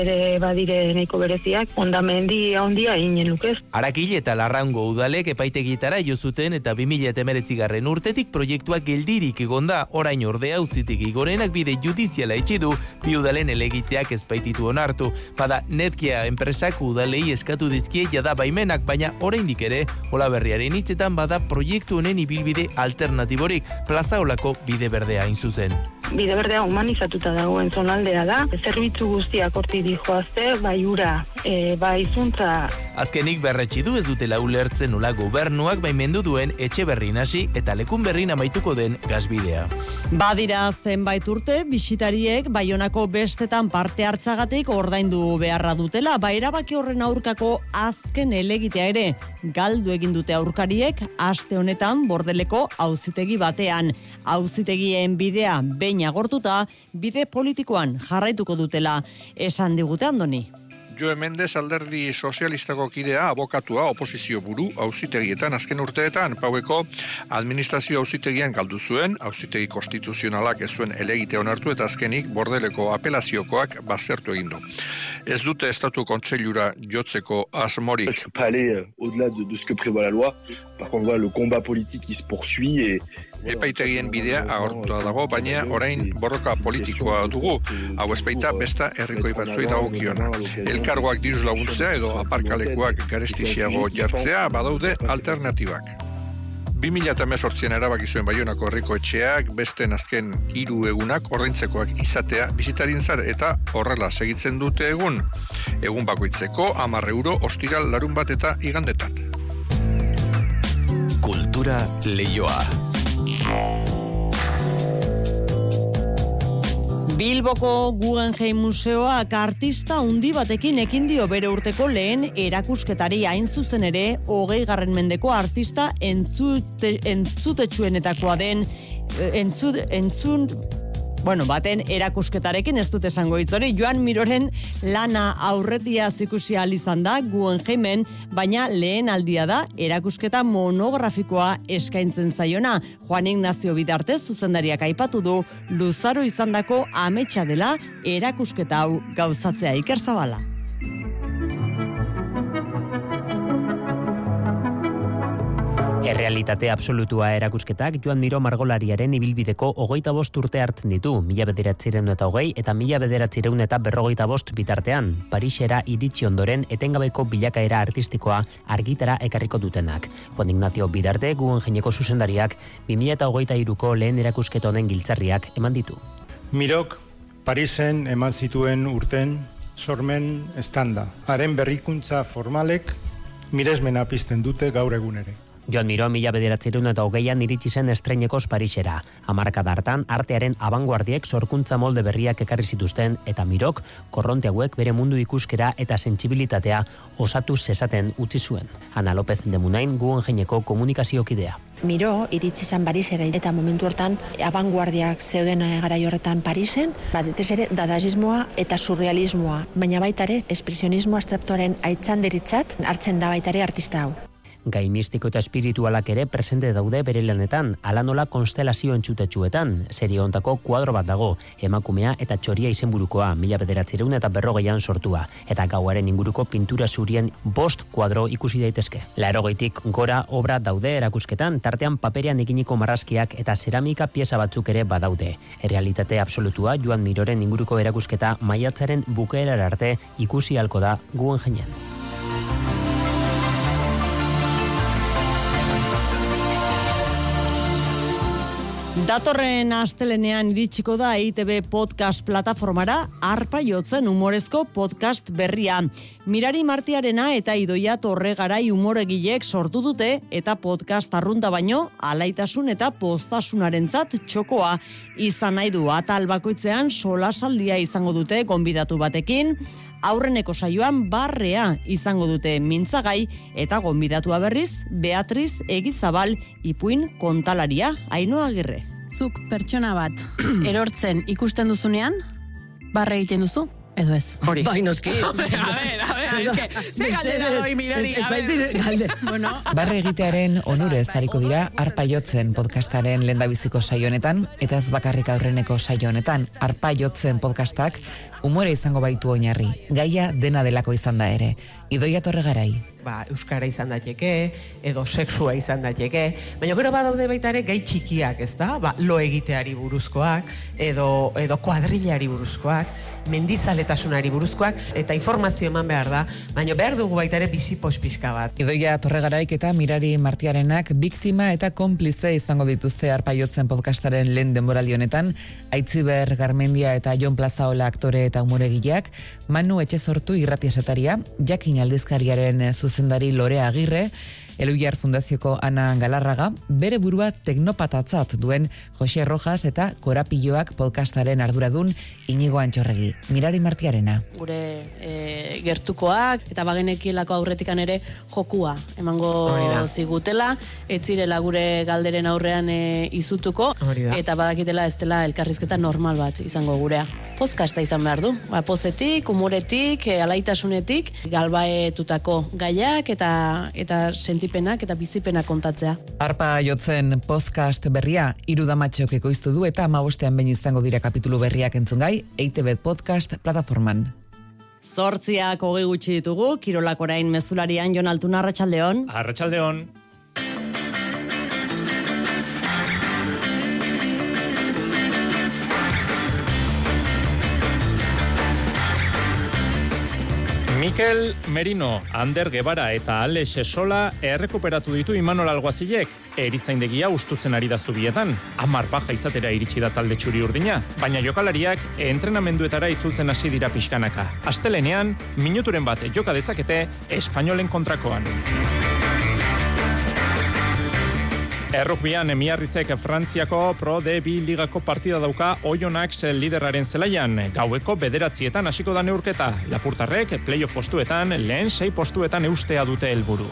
ere badire nahiko bereziak, ondamendi handia inen lukez.
Arakil eta larrango udalek epaitegietara jo zuten eta 2019 garren urtetik proiektuak geldirik egonda orain ordea uzitik igorenak bide judiziala itxi du bi udalen elegiteak ezpaititu onartu. Bada netkia enpresak udalei eskatu dizkie jada baimenak, baina oraindik ere hola berriaren hitzetan bada proiektu honen ibilbide alternatiborik plaza olako bide berdea hain zuzen.
Bide berdea humanizatuta dagoen zonaldea da, zerbitzu guztiak horti dijoazte, bai ura, e, bai zuntza.
Azkenik berretsi du ez dutela ulertzen nola gobernuak baimendu duen etxe berri nasi eta lekun berrin amaituko den gazbidea.
Badira zenbait urte, bisitariek baionako bestetan parte hartzagatik ordaindu beharra dutela, ba erabaki horren aurkako azken elegitea ere, galdu egin dute aurkariek, aste honetan bordeleko auzitegi batean. Auzitegien bidea behin agortuta, bide politikoan jarraituko dutela, esan digute andoni.
Joe Mendes alderdi sozialistako kidea abokatua oposizio buru auzitegietan azken urteetan paueko administrazio auzitegian galdu zuen, auzitegi konstituzionalak ez zuen elegite onartu eta azkenik bordeleko apelaziokoak baztertu egin du. Ez dute estatu kontseilura jotzeko asmorik.
Je peux aller euh, au-delà de, de ce que prévoit la loi. Par contre, voilà, le combat politique qui se poursuit et
Epaitegien bidea agortua dago, baina orain borroka politikoa dugu. Hau ezpeita besta herrikoi batzui dagokiona. Elkargoak diruz laguntzea edo aparkalekuak garestixiago jartzea badaude alternatibak. 2018an erabaki zuen Baionako herriko etxeak beste azken hiru egunak ordaintzekoak izatea bizitarin zar eta horrela segitzen dute egun. Egun bakoitzeko 10 euro ostiral larun bat eta igandetan.
Kultura leioa.
Bilboko Guggenheim Museoak artista handi batekin ekin dio bere urteko lehen erakusketari hain zuzen ere hogei garren mendeko artista entzute, entzutetsuenetakoa den eh, entzut, entzun bueno, baten erakusketarekin ez dut esango hitzori Joan Miroren lana aurretia zikusi izan da Guggenheimen, baina lehen aldia da erakusketa monografikoa eskaintzen zaiona. Juan Ignacio Bidarte zuzendariak aipatu du luzaro izandako ametsa dela erakusketa hau gauzatzea Iker
Errealitate absolutua erakusketak Joan Miro Margolariaren ibilbideko hogeita bost urte hartzen ditu, mila bederatzireun eta hogei eta mila bederatzireun eta berrogeita bost bitartean, Parisera iritsi ondoren etengabeko bilakaera artistikoa argitara ekarriko dutenak. Juan Ignacio Bidarte guen jeneko zuzendariak, 2000 eta hogeita iruko lehen erakusketa honen giltzarriak eman ditu.
Mirok, Parisen eman zituen urten sormen estanda. Haren berrikuntza formalek miresmena pizten dute gaur egun ere.
Joan Miro mila bederatzerun eta hogeian iritsi zen estreinekoz Parisera. Amarka dartan, artearen abanguardiek sorkuntza molde berriak ekarri zituzten eta Mirok korronte hauek bere mundu ikuskera eta sentsibilitatea osatu zesaten utzi zuen. Ana López de Munain guen jeineko komunikaziokidea.
Miro iritsi zen Parisera eta momentu hortan abanguardiak zeuden eh, garai horretan Parisen, batez ere dadaismoa eta surrealismoa, baina baita ere espresionismo abstraktuaren aitzanderitzat hartzen da baita ere artista hau
gai mistiko eta espiritualak ere presente daude bere lanetan, ala nola konstelazio entzutetsuetan, serie ontako kuadro bat dago, emakumea eta txoria izenburukoa, mila bederatzireun eta berrogeian sortua, eta gauaren inguruko pintura zurien bost kuadro ikusi daitezke. Laerogeitik gora obra daude erakusketan, tartean paperean eginiko marrazkiak eta ceramika pieza batzuk ere badaude. Errealitate absolutua Joan Miroren inguruko erakusketa maiatzaren bukaerar arte ikusi halko da guen jenean.
Datorren astelenean iritsiko da ITB podcast plataformara arpa jotzen humorezko podcast berria. Mirari Martiarena eta Idoia Torre garai umoregilek sortu dute eta podcast arrunda baino alaitasun eta postasunarentzat txokoa izan nahi du atal bakoitzean sola saldia izango dute gonbidatu batekin Aurreneko saioan barrea izango dute mintzagai eta gonbidatua berriz Beatriz Egizabal ipuin kontalaria Ainoa Agirre.
Zuk pertsona bat erortzen ikusten duzunean, barre egiten duzu, edo ez?
Hori.
Bai, noski.
a ver, a ver, es que, ze galdera doi mirari, a ver.
bueno,
Barre egitearen onurez hariko dira Arpa Jotzen podcastaren lendabiziko saio honetan eta ez bakarrik aurreneko saio honetan Arpa Jotzen podcastak umore izango baitu oinarri. Gaia dena delako izan da ere. Idoia torre garai.
Ba, euskara izan daiteke, edo sexua izan daiteke, baina gero badaude baita ere gai txikiak, ez da? Ba, lo egiteari buruzkoak, edo, edo kuadrilari buruzkoak, mendizaletasunari buruzkoak, eta informazio eman behar da, baina behar dugu baita ere bizi pospizka bat.
Idoia Torregaraik eta Mirari Martiarenak biktima eta konplize izango dituzte arpaiotzen podcastaren lehen denboraldi honetan, Aitziber Garmendia eta Jon Plazaola aktore eta umoregileak, Manu Etxezortu irratiasataria, Jakin aldizkariaren zuzendari Lorea Agirre, Eluiar Fundazioko Ana Galarraga, bere burua teknopatatzat duen Jose Rojas eta Korapilloak podcastaren arduradun Inigo Antxorregi. Mirari Martiarena.
gure e, gertukoak eta bagenekielako aurretikan ere jokua emango zigutela, ez zirela gure galderen aurrean e, izutuko
Hori da.
eta badakitela ez dela elkarrizketa normal bat izango gurea. Pozkasta izan behar du, ba, pozetik, umuretik, e, alaitasunetik, galbaetutako gaiak eta eta sentipenak eta bizipenak kontatzea.
Arpa jotzen podcast berria irudamatxok ekoiztu du eta amabostean behin izango dira kapitulu berriak entzungai, EITB podcast plataforman.
Zortziak hogei gutxi ditugu, kirolak orain mezularian Jon Altuna Arratsaldeon.
Arratsaldeon. Mikel Merino, Ander Gebara eta Alex Esola errekuperatu ditu Imanol Alguazilek. Erizaindegia ustutzen ari da zubietan. Amar baja izatera iritsi da talde txuri urdina. Baina jokalariak entrenamenduetara itzultzen hasi dira pixkanaka. Astelenean, minuturen bat joka dezakete Espainolen kontrakoan. Errukbian emiarritzek Frantziako Pro de bi ligako partida dauka Oionax liderraren zelaian. Gaueko bederatzietan hasiko da neurketa. Lapurtarrek playoff postuetan lehen sei postuetan eustea dute helburu.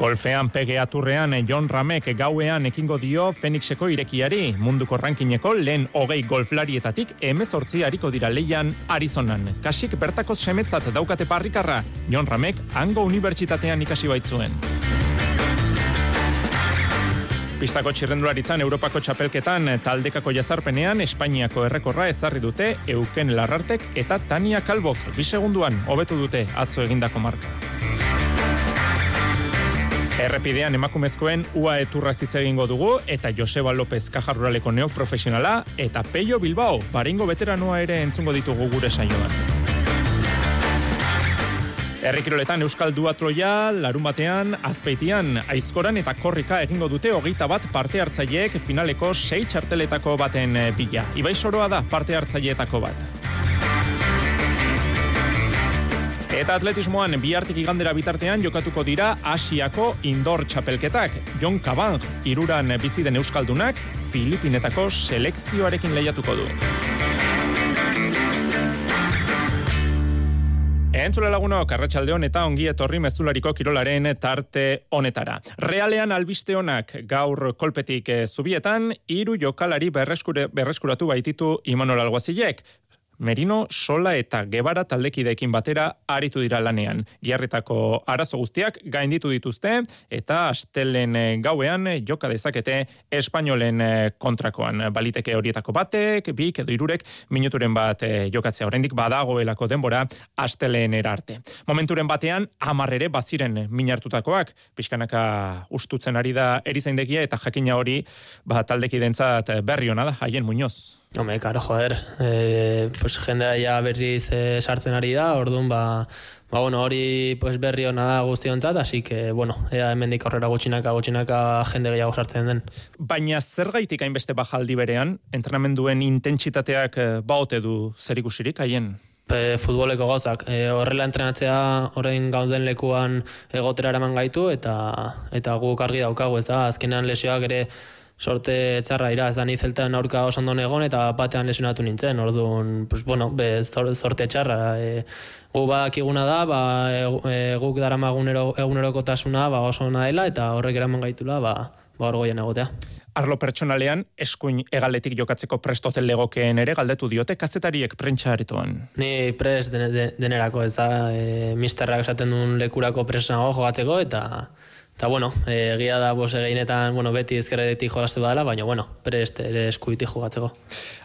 Golfean pege aturrean John Ramek gauean ekingo dio Fenixeko irekiari. Munduko rankineko lehen hogei golflarietatik emezortzi hariko dira leian Arizonan. Kasik bertako semetzat daukate parrikarra. John Ramek hango unibertsitatean ikasi baitzuen. Pistako txirrendularitzan Europako txapelketan taldekako jazarpenean Espainiako errekorra ezarri dute Euken Larrartek eta Tania Kalbok bi segunduan hobetu dute atzo egindako marka. Errepidean emakumezkoen ua eturra hitz egingo dugu eta Joseba López Kajarruraleko neoprofesionala eta Peio Bilbao baringo veteranoa ere entzungo ditugu gure saioan. Herrikiroletan Euskal Duatloia, larun batean, azpeitian, aizkoran eta korrika egingo dute hogeita bat parte hartzaileek finaleko sei txarteletako baten bila. Ibai soroa da parte hartzaileetako bat. Eta atletismoan bihartik igandera bitartean jokatuko dira Asiako indoor txapelketak. Jon Kabang, iruran bizi den Euskaldunak, Filipinetako selekzioarekin lehiatuko du. Entzule lagunok, arratsaldeon eta ongi etorri mezulariko kirolaren tarte honetara. Realean albiste honak gaur kolpetik eh, zubietan, hiru jokalari berreskure, berreskuratu baititu Imanol Alguazilek. Merino, Sola eta Gebara taldekideekin batera aritu dira lanean. Giarretako arazo guztiak gainditu dituzte eta astelen eh, gauean joka dezakete Espainolen eh, kontrakoan. Baliteke horietako batek, bik edo irurek minuturen bat eh, jokatzea. Oraindik badagoelako denbora astelen arte. Momenturen batean amarrere baziren minartutakoak, pixkanaka ustutzen ari da erizaindegia eta jakina hori ba, taldekidentzat berri hona da, haien muñoz.
Home, karo, joder, e, pues jendea ja berriz e, sartzen ari da, orduan, ba, ba, bueno, hori pues, berri hona da guztionzat, así que, bueno, ea hemendik aurrera gutxinaka, gutxinaka jende gehiago sartzen den.
Baina zergaitik hainbeste bajaldi berean, entrenamenduen intentsitateak eh, baote du zerikusirik haien?
E, futboleko gauzak, e, horrela entrenatzea horrein gauden lekuan egotera eraman gaitu, eta eta guk argi daukagu, ez da, azkenean lesioak ere
sorte txarra dira, ez da ni zeltan aurka oso ondo egon eta batean lesionatu nintzen, orduan, pues, bueno, be, sorte txarra, e, gu bakiguna da, ba, e, e, guk daramagun egunerokotasuna ba, oso ona dela eta horrek eraman gaitula, ba, ba orgoien egotea.
Arlo pertsonalean, eskuin egaletik jokatzeko prestotzen legokeen ere, galdetu diote, kazetariek prentsa aretoan.
Ni pres denerako ez da, e, misterrak esaten duen lekurako presnago jogatzeko, eta Eta, bueno, eh, egia da bose geinetan, bueno, beti ezkerretik jolastu badala, baina, bueno, prest ere eskuiti jugatzeko.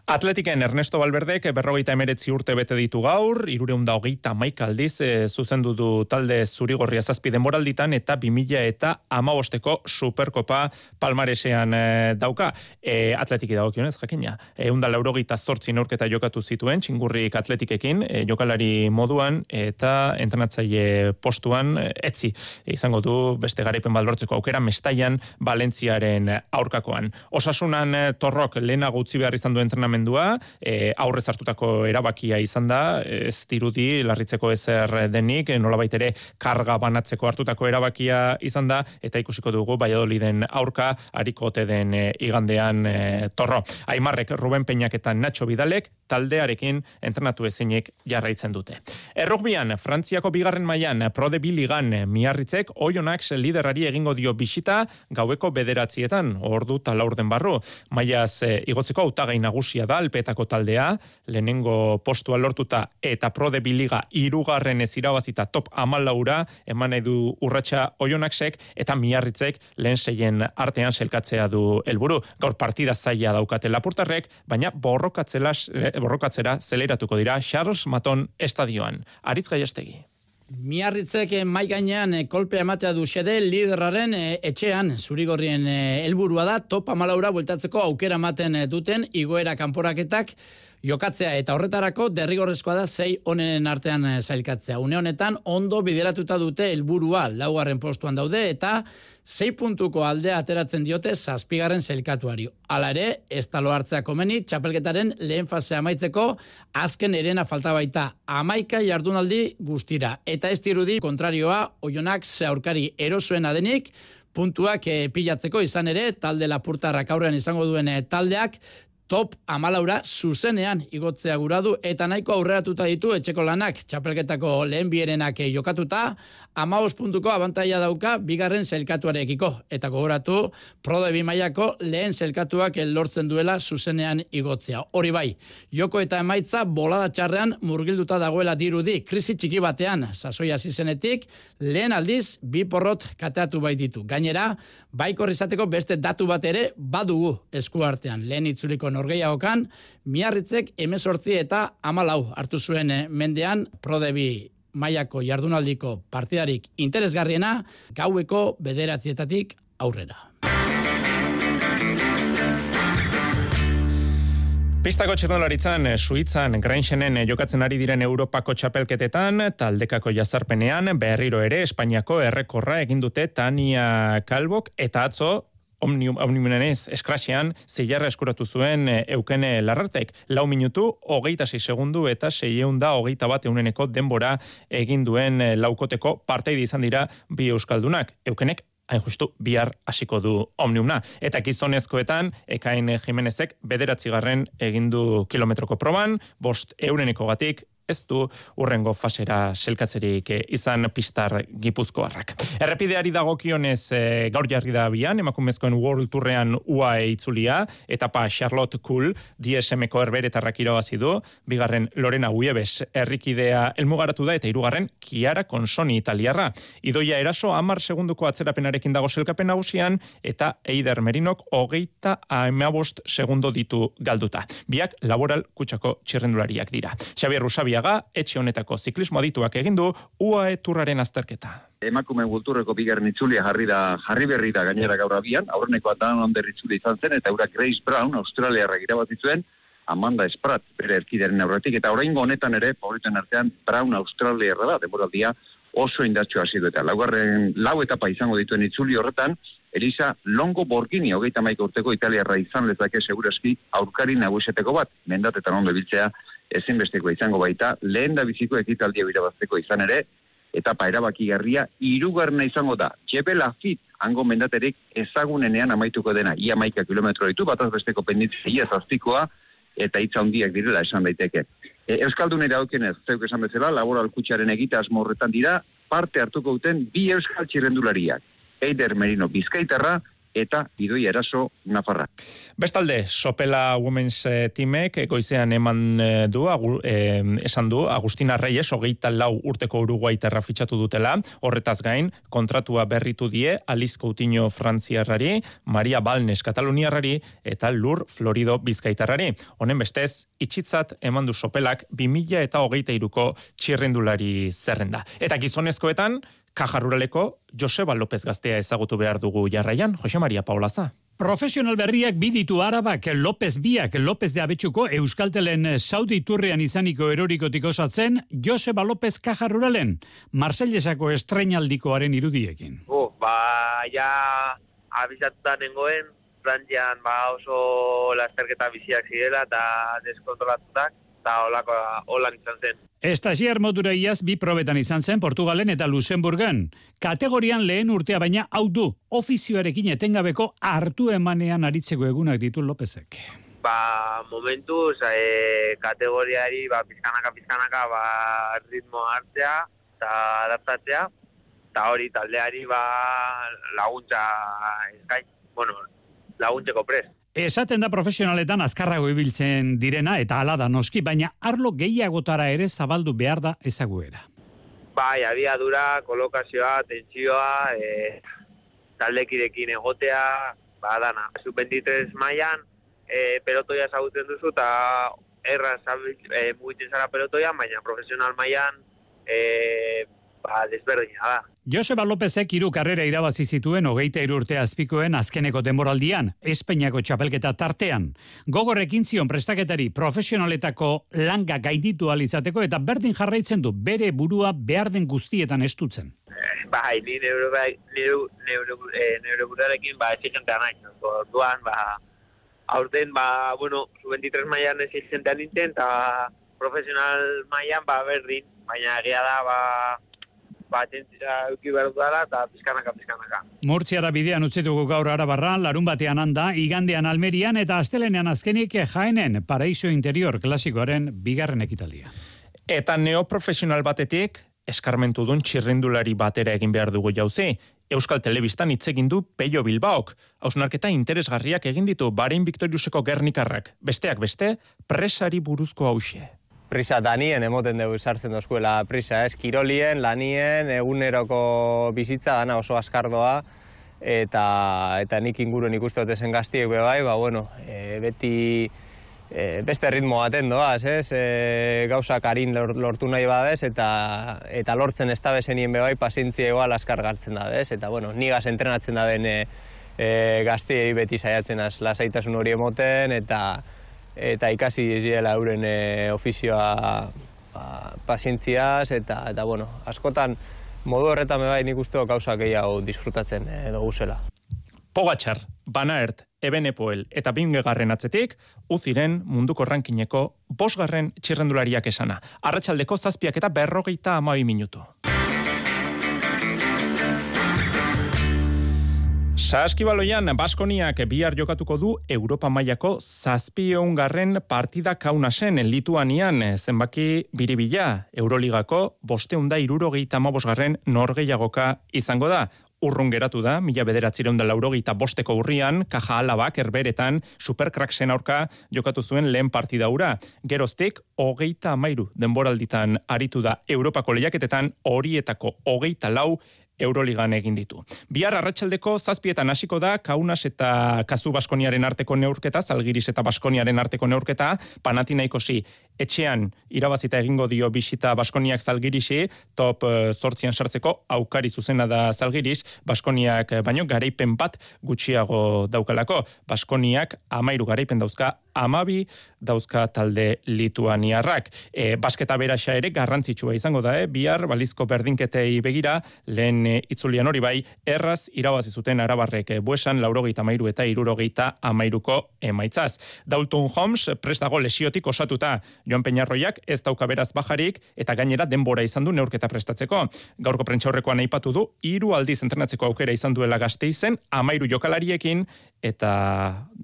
Atletiken Ernesto Valverdek berrogeita emeretzi urte bete ditu gaur, irureunda hogeita maika aldiz e, zuzendu du talde zurigorria zazpi denboralditan eta bimila eta amabosteko superkopa palmaresean e, dauka. E, atletiki dago kionez, jakina. E, unda laurogeita zortzi neurketa jokatu zituen, txingurrik atletikekin, e, jokalari moduan eta entrenatzaile postuan etzi. Izango du beste garaipen baldortzeko aukera mestaian Valentziaren aurkakoan. Osasunan torrok lehena gutzi behar izan du entrenamendu mendua, e, aurre zartutako erabakia izan da, ez dirudi larritzeko ezer denik, nolabait ere karga banatzeko hartutako erabakia izan da, eta ikusiko dugu Baiadoliden aurka, hariko ote den e, igandean e, torro. Aimarrek, Ruben Peñak eta Nacho Bidalek, taldearekin entrenatu ezinik jarraitzen dute. Errugbian, Frantziako bigarren mailan Prode Biligan miarritzek, oionak liderari egingo dio bisita gaueko bederatzietan, ordu talaurden barru. Maiaz, e, igotzeko autagai nagusia da alpetako taldea, lehenengo postua lortuta eta prode biliga irugarren ez irabazita top amalaura, eman nahi du urratxa oionaksek eta miarritzek lehen seien artean selkatzea du helburu. Gaur partida zaila daukate lapurtarrek, baina borrokatzera zeleratuko dira Charles Maton estadioan. Aritz gaiestegi.
Miarritzek mai gainean eh, kolpea ematea du xede liderraren eh, etxean zurigorrien eh, helburua da. Top amalaura bueltatzeko aukera ematen duten igoera kanporaketak jokatzea eta horretarako derrigorrezkoa da sei honen artean zailkatzea. Une honetan ondo bideratuta dute helburua laugarren postuan daude eta sei puntuko aldea ateratzen diote zazpigarren zailkatuari. Hala ere, ez talo hartzea komeni, txapelketaren lehen fasea amaitzeko azken erena falta baita amaika jardunaldi guztira. Eta ez dirudi kontrarioa, oionak zeaurkari erosoen adenik, puntuak e, pilatzeko izan ere, talde lapurtarrak aurrean izango duen eh, taldeak, top amalaura zuzenean igotzea guradu eta nahiko aurreratuta ditu etxeko lanak txapelketako lehen bierenak jokatuta amaos puntuko abantaia dauka bigarren zelkatuarekiko eta gogoratu prode bimaiako lehen zelkatuak lortzen duela zuzenean igotzea. Hori bai, joko eta emaitza bolada txarrean murgilduta dagoela dirudi krisi txiki batean sasoia zizenetik lehen aldiz bi porrot kateatu bai ditu. Gainera, baiko rizateko beste datu bat ere badugu eskuartean lehen itzuliko norgeiagokan, miarritzek emezortzi eta amalau hartu zuen eh, mendean prodebi maiako jardunaldiko partidarik interesgarriena gaueko bederatzietatik aurrera.
Pistako txirnolaritzan, eh, Suitzan, Grenxenen eh, jokatzen ari diren Europako txapelketetan, taldekako jazarpenean, berriro ere, Espainiako errekorra egindute Tania Kalbok, eta atzo, Omnium, Omniumenez eskrasean zeiarra eskuratu zuen e, eukene larrartek. Lau minutu, hogeita sei segundu eta seieun da hogeita bat euneneko denbora egin duen e, laukoteko parteide izan dira bi euskaldunak. Eukenek hain justu bihar hasiko du omniumna. Eta gizonezkoetan, ekain Jimenezek bederatzigarren egindu kilometroko proban, bost eureneko gatik, ez du urrengo fasera selkatzerik eh, izan pistar gipuzkoarrak. Errepideari dagokionez e, gaur jarri da bian, emakumezkoen World Tourrean UA itzulia, etapa Charlotte Cool, DSM-ko erberetarrak irabazi du, bigarren Lorena Uiebes errikidea elmugaratu da, eta hirugarren Kiara Konsoni italiarra. Idoia eraso, amar segunduko atzerapenarekin dago selkapen nagusian, eta Eider Merinok hogeita amabost segundo ditu galduta. Biak laboral kutsako txirrendulariak dira. Xabier Rusabi Arriaga, etxe honetako ziklismo adituak egin du UAE turraren azterketa.
Emakume gulturreko bigarren itzulia jarri da jarri berri da gainera gaur abian, aurreneko atan onder itzuli izan zen eta ura Grace Brown Australiarra irabazitzuen Amanda Esprat bere erkideren aurretik. Eta oraingo honetan ere favoriten artean Brown Australiarra da demoraldia oso indartxo hasi eta laugarren lau etapa izango dituen itzuli horretan Elisa Longo Borgini hogeita maiko urteko italiarra izan lezake seguraski aurkari naguseteko bat, mendatetan ondo biltzea ezinbesteko izango baita, lehen da biziko ekitaldia birabazteko izan ere, eta erabaki garria, irugarna izango da. Jebe Lafit hango mendaterik ezagunenean amaituko dena. Ia maika kilometro ditu, bataz besteko penditzia ia zazpikoa, eta hitza handiak direla esan daiteke. E, Euskaldun eraukenez, zeuk esan bezala, laboral kutsaren egita horretan dira, parte hartuko duten bi euskal txirrendulariak. Eider Merino Bizkaitarra eta Idoi Eraso Nafarra.
Bestalde, Sopela Women's eh, Teamek goizean eman eh, du, agu, eh, esan du, Agustina Reyes, hogeita lau urteko uruguaiterra fitxatu dutela, horretaz gain, kontratua berritu die, Aliz Coutinho Frantziarrari, Maria Balnes Kataluniarrari, eta Lur Florido Bizkaitarrari. Honen bestez, itxitzat eman du Sopelak 2000 eta hogeita iruko txirrendulari zerrenda. Eta gizonezkoetan, Kajaruraleko Joseba López Gaztea ezagutu behar dugu jarraian, Jose Maria Paulaza.
Profesional berriak biditu arabak López Biak López de Abetxuko Euskaltelen Saudi Turrean izaniko erorikotik osatzen Joseba López Kajaruralen, Marsellesako estrenaldikoaren irudiekin.
Oh, ba, ja abizatuta nengoen, Frantzian ba oso lasterketa biziak zirela eta deskontrolatutak, eta holako holan izan zen.
Estasiar modura iaz bi probetan izan zen Portugalen eta Luxemburgan. Kategorian lehen urtea baina hau du ofizioarekin etengabeko hartu emanean aritzeko egunak ditu Lopezek.
Ba, momentuz, e, kategoriari, ba, pizkanaka, pizkanaka, ba, ritmo hartzea, eta adaptatzea, eta hori taldeari, ba, laguntza eskain, bueno, laguntzeko prest.
Esaten da profesionaletan azkarrago ibiltzen direna eta hala da noski, baina arlo gehiagotara ere zabaldu behar da ezaguera.
Bai, abiadura, kolokazioa, tentsioa, e, taldekirekin egotea, ba, dana. Sub-23 mailan, e, pelotoia zagutzen duzu, eta erra e, mugitzen zara pelotoia, baina profesional mailan, e, ba, desberdina da.
Joseba Lópezek hiru karrera irabazi zituen hogeita urte azpikoen azkeneko denboraldian, Espainiako txapelketa tartean. Gogorrekin zion prestaketari profesionaletako langa gainditu alizateko eta berdin jarraitzen du bere burua behar den guztietan estutzen.
Eh, bai, ni neuro, bai, neuro, neuro, eh, neuro burarekin, ba, exigentea nahi. Duan, ba, aurten, ba, bueno, su 23 maian exigentea nintzen, eta profesional maian, ba, berdin, baina egia da, ba, patentzia euki behar dara eta pizkanaka, pizkanaka.
Murtziara bidean utzi dugu gaur arabarra, larun batean handa, igandean almerian eta astelenean azkenik jaenen paraiso interior klasikoaren bigarren ekitaldia.
Eta neoprofesional batetik, eskarmentu duen txirrendulari batera egin behar dugu jauzi. Euskal Telebistan hitz egin du Peio Bilbaok. Hausnarketa interesgarriak egin ditu Barein Victoriuseko Gernikarrak. Besteak beste, presari buruzko hause
prisa danien emoten dugu sartzen dozkuela prisa, ez? Kirolien, lanien, eguneroko bizitza dana oso askardoa, eta, eta nik inguruen ikuste dut ezen gaztiek bai, ba, bueno, e, beti e, beste ritmo baten doaz, ez? E, gauzak harin lortu nahi badez, eta, eta lortzen ez da bezenien be bai, pasintzia igual askar galtzen da, ez? Eta, bueno, nigaz entrenatzen da den e, e, gaztiei beti saiatzen az lasaitasun hori emoten, eta eta ikasi diziela euren e, ofizioa ba, pazientziaz, eta, eta bueno, askotan modu horretan bai nik uste gauza gehiago disfrutatzen e, dugu zela.
Pogatxar, Banaert, Ebenepoel eta Bingegarren atzetik, uziren munduko rankineko bosgarren txirrendulariak esana. Arratxaldeko zazpiak eta berrogeita amabi minutu. Saskibaloian, Baskoniak bihar jokatuko du Europa mailako zazpiongarren partida kaunasen Lituanian zenbaki biribila Euroligako bosteunda irurogeita mabosgarren norgeiagoka izango da. Urrun geratu da, mila bederatzireun da laurogeita bosteko urrian, kaja alabak erberetan superkraksen aurka jokatu zuen lehen partida ura. Geroztik, hogeita amairu denboralditan aritu da Europako lehiaketetan horietako hogeita lau Euroligan egin ditu. Bihar arratsaldeko zazpietan hasiko da Kaunas eta Kazu Baskoniaren arteko neurketa, Zalgiris eta Baskoniaren arteko neurketa, Panatinaikosi etxean irabazita egingo dio bisita Baskoniak Zalgirisi, top eh, sartzeko aukari zuzena da Zalgiris, Baskoniak eh, baino garaipen bat gutxiago daukalako. Baskoniak amairu garaipen dauzka amabi dauzka talde lituaniarrak. E, basketa beraxa ere garrantzitsua izango da, eh? bihar balizko berdinketei begira, lehen e, itzulian hori bai, erraz irabazi zuten arabarrek e, buesan, laurogeita amairu eta irurogeita amairuko emaitzaz. Dalton Holmes prestago lesiotik osatuta Joan Peñarroiak ez dauka beraz bajarik eta gainera denbora izan du neurketa prestatzeko. Gaurko prentxaurrekoan aipatu du, hiru aldiz entrenatzeko aukera izan duela gazte izen, amairu jokalariekin, eta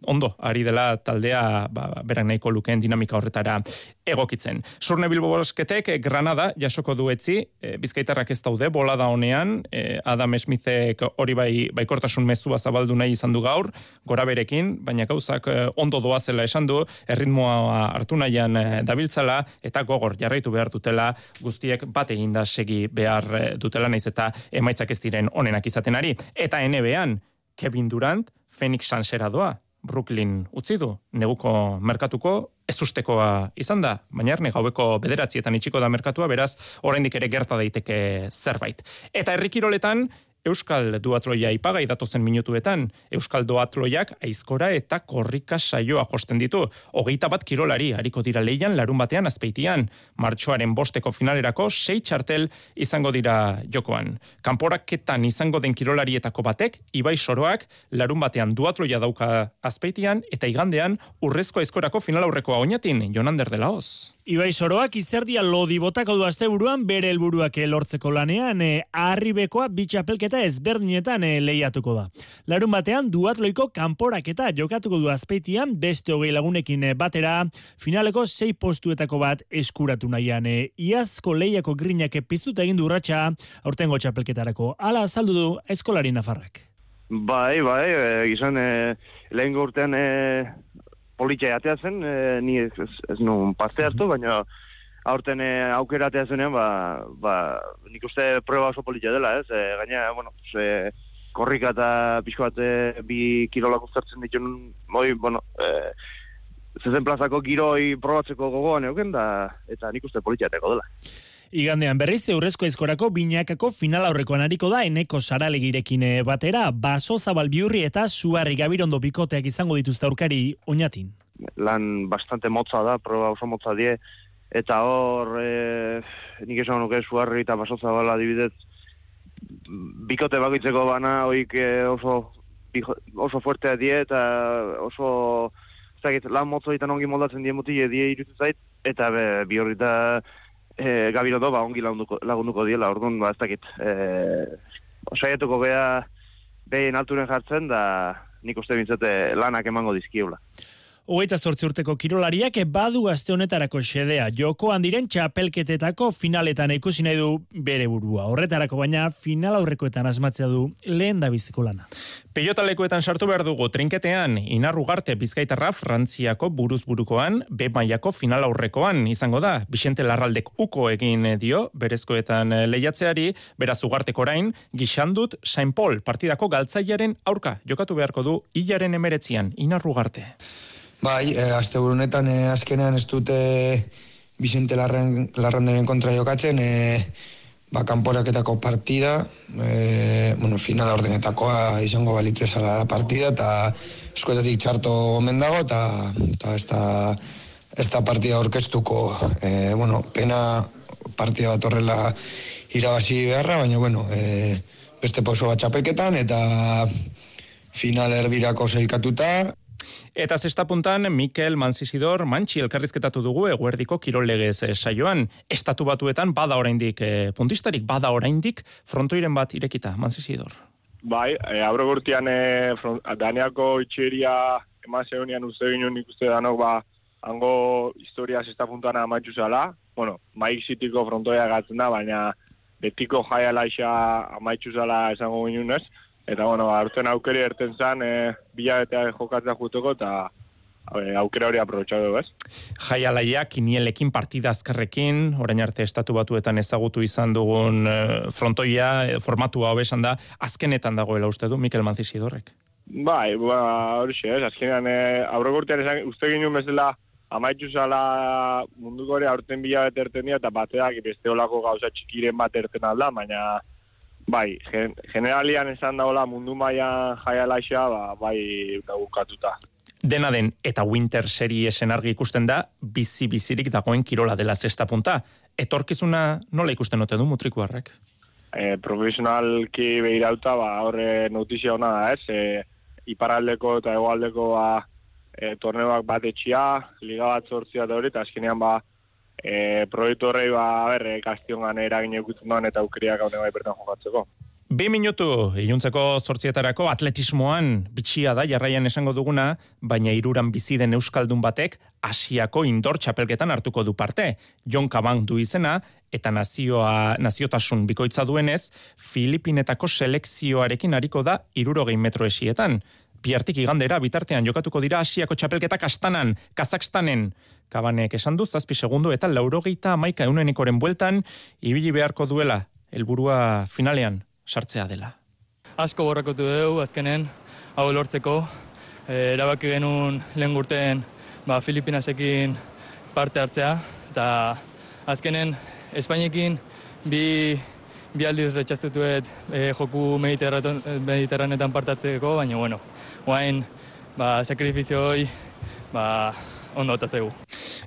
ondo, ari dela taldea ba, berak nahiko lukeen dinamika horretara egokitzen. Surne Bilbo Bosketek Granada jasoko duetzi, e, bizkaitarrak ez daude, bola da honean, e, Adam Smithek hori bai, baikortasun mezua zabaldu nahi izan du gaur, gora berekin, baina gauzak e, ondo doazela esan du, erritmoa hartu nahian e, dabiltzala, eta gogor jarraitu behar dutela, guztiek bat eginda segi behar dutela, naiz eta emaitzak ez diren onenak izaten ari. Eta NBA-an, Kevin Durant, Phoenix Sunsera doa, Brooklyn utzi du, neguko merkatuko ez ustekoa izan da, baina erne gaueko bederatzietan itxiko da merkatua, beraz, oraindik ere gerta daiteke zerbait. Eta herrikiroletan, Euskal duatloia ipagai datozen minutuetan, Euskal duatloiak aizkora eta korrika saioa josten ditu. Hogeita bat kirolari, hariko dira leian, larun batean azpeitian. Martxoaren bosteko finalerako, sei txartel izango dira jokoan. Kanporaketan izango den kirolarietako batek, Ibai Soroak, larun batean duatloia dauka azpeitian, eta igandean, urrezko aizkorako final aurrekoa oinatin, Jonander de la Hoz.
Ibai Soroak izerdia lodi botako du asteburuan bere helburuak lortzeko lanean e, arribekoa bitxapelketa ezberdinetan e, lehiatuko da. Larun batean duatloiko kanporaketa jokatuko du azpeitian beste hogei lagunekin e, batera finaleko sei postuetako bat eskuratu nahian. E, iazko lehiako grinak piztuta egin du urratxa aurtengo txapelketarako. Ala azaldu du eskolari nafarrak.
Bai, bai, e, gizan e, lehen gortean e, politxe atea zen, e, ni ez, ez, nun parte hartu, baina aurten e, aukera atea zenean, ba, ba, nik uste prueba oso politxe dela, ez? E, gaina, bueno, ze, korrika eta pixko bat e, bi kirolak uztartzen ditun, moi, bueno, e, zezen plazako giroi probatzeko gogoan euken, da, eta nik uste politxe dela.
Igandean berriz eurrezko ezkorako binakako final aurrekoan ariko da eneko saralegirekin eh, batera, baso zabal biurri eta suarri gabirondo bikoteak izango dituzte aurkari oinatin.
Lan bastante motza da, proba oso motza die, eta hor, e, nik esan nuke suarri eta baso zabal adibidez, bikote bakitzeko bana, oik eh, oso, oso fuertea die, eta oso, zakit, lan motza ditan ongi moldatzen die muti, die irutu zait, eta be, biurri eta e, Gabiro ba, ongi lagunduko, lagunduko diela, orduan, ba, ez dakit, e, osaiatuko gea behin alturen jartzen, da nik uste bintzate lanak emango dizkiula.
Hogeita zortzi urteko kirolariak badu gazte honetarako xedea. Joko handiren txapelketetako finaletan ikusi nahi du bere burua. Horretarako baina final aurrekoetan asmatzea du lehen da biziko lana.
Peiotalekuetan sartu behar dugu trinketean, inarrugarte bizkaitarra frantziako buruz burukoan, be maiako final aurrekoan izango da. Bixente Larraldek uko egin dio, berezkoetan lehiatzeari, beraz ugartek orain, gixandut Saint Paul partidako galtzaiaren aurka jokatu beharko du hilaren emeretzian, inarrugarte.
Bai, e, azte burunetan e, azkenean ez dute Vicente Larren, Larranderen kontra jokatzen, e, ba, kanporaketako partida, e, bueno, final ordenetakoa izango balitrezala da partida, eta eskuetatik txarto gomen dago, eta ez da, ez da partida orkestuko, e, bueno, pena partida bat horrela irabazi beharra, baina, bueno, e, beste poso bat txapelketan, eta final erdirako zeikatuta,
Eta zesta puntan, Mikel Manzisidor mantxi elkarrizketatu dugu eguerdiko kirolegez eh, saioan. Estatu batuetan bada oraindik eh, puntistarik, bada oraindik frontoiren bat irekita, Manzisidor.
Bai, e, aurre gurtian e, daneako itxeria eman zeunian uste ginen ikuste danok ba, hango historia zesta puntan amaitzu zala. Bueno, maik zitiko frontoia gatzen da, baina betiko jaiala isa amaitzu zala esango ginen ez. Eta, bueno, aurten aukeri erten zan, e, bila eta jokatzea juteko, eta e, aukera hori aprobetsatu, ez?
Jai alaia, kinielekin, partida azkarrekin, orain arte estatu batuetan ezagutu izan dugun e, frontoia, formatua hobesan da, azkenetan dagoela uste du, Mikel Manzisidorrek.
Bai, ba, hori ez, azkenean, e, aurregurtean esan, uste ginen bezala, amaitzu zala munduko hori aurten bila bat erten dira, eta bateak beste olako gauza txikiren bat erten alda, baina bai, gen, generalian esan daola mundu maia jaialaixa, ba, bai bukatuta.
Dena den, eta Winter Seriesen argi ikusten da, bizi-bizirik dagoen kirola dela zesta punta. Etorkizuna nola ikusten ote du mutrikuarrek?
E, profesionalki behirauta, ba, horre notizia hona da, ez? E, iparaldeko eta egoaldeko ba, e, torneoak bat etxia, liga bat zortzia da hori, eta azkenean ba, e, proiektu horrei ba, ber, e, kastiongan eragin eukitzen eta aukeriak gaune bai bertan jokatzeko.
Bi minutu, iluntzeko sortzietarako atletismoan bitxia da jarraian esango duguna, baina iruran bizi den Euskaldun batek Asiako indor txapelketan hartuko du parte. Jon Kabang du izena, eta nazioa, naziotasun bikoitza duenez, Filipinetako selekzioarekin hariko da irurogei metro esietan. Piartik igandera bitartean jokatuko dira Asiako txapelketak astanan, Kazakstanen. Kabanek esan du, zazpi segundu eta laurogeita amaika eunenekoren bueltan, ibili beharko duela, helburua finalean sartzea dela.
Asko borrakotu dugu, azkenen, hau lortzeko, e, erabaki genuen lehen gurten ba, Filipinasekin parte hartzea, eta azkenen Espainekin bi, bi aldiz retxazetuet e, joku mediterranetan partatzeko, baina bueno, guain ba, sakrifizio hoi ba, ondo eta zegu.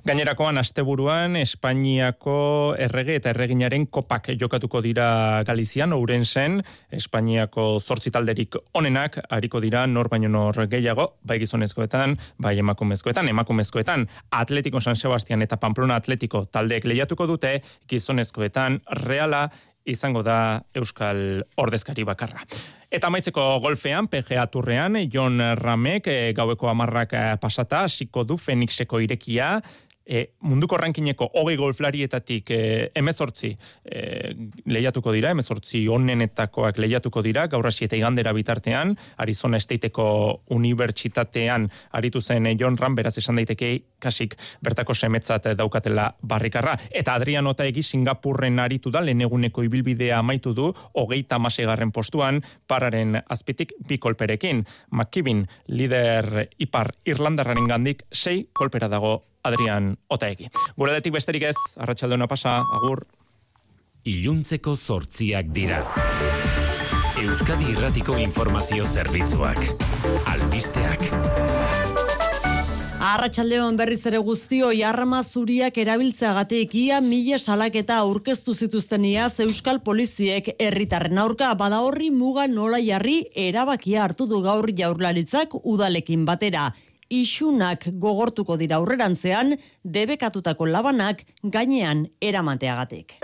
Gainerakoan asteburuan Espainiako errege eta erreginaren kopak jokatuko dira Galizian, Ourensen, Espainiako zortzi talderik onenak, hariko dira nor baino nor gehiago, bai gizonezkoetan, bai emakumezkoetan, emakumezkoetan, Atletico San Sebastian eta Pamplona Atletico taldeek lehiatuko dute, gizonezkoetan reala izango da Euskal Ordezkari bakarra. Eta maitzeko golfean, PGA turrean, Jon Ramek, e, gaueko amarrak eh, pasata, hasiko du Fenixeko irekia, e, munduko rankineko hogei golflarietatik e, emezortzi e, lehiatuko dira, emezortzi onenetakoak lehiatuko dira, gaur hasi eta igandera bitartean, Arizona Estateeko Unibertsitatean aritu zen John Ram, beraz esan daiteke kasik bertako semetzat daukatela barrikarra. Eta Adrian Otaegi Singapurren aritu da, leheneguneko ibilbidea amaitu du, hogeita masegarren postuan, pararen azpitik bi kolperekin. McKibin, lider ipar Irlandarraren gandik, sei kolpera dago Adrian Otaegi. Guradetik besterik ez, arratsaldona pasa, agur.
Iluntzeko zortziak dira. Euskadi Irratiko Informazio Zerbitzuak. Albisteak.
Arratxaldeon berriz ere guztio jarrama zuriak erabiltzeagatik ia mila salaketa aurkeztu zituzten iaz Euskal Poliziek herritarren aurka bada horri muga nola jarri erabakia hartu du gaur jaurlaritzak udalekin batera isunak gogortuko dira aurrerantzean debekatutako labanak gainean eramateagatik.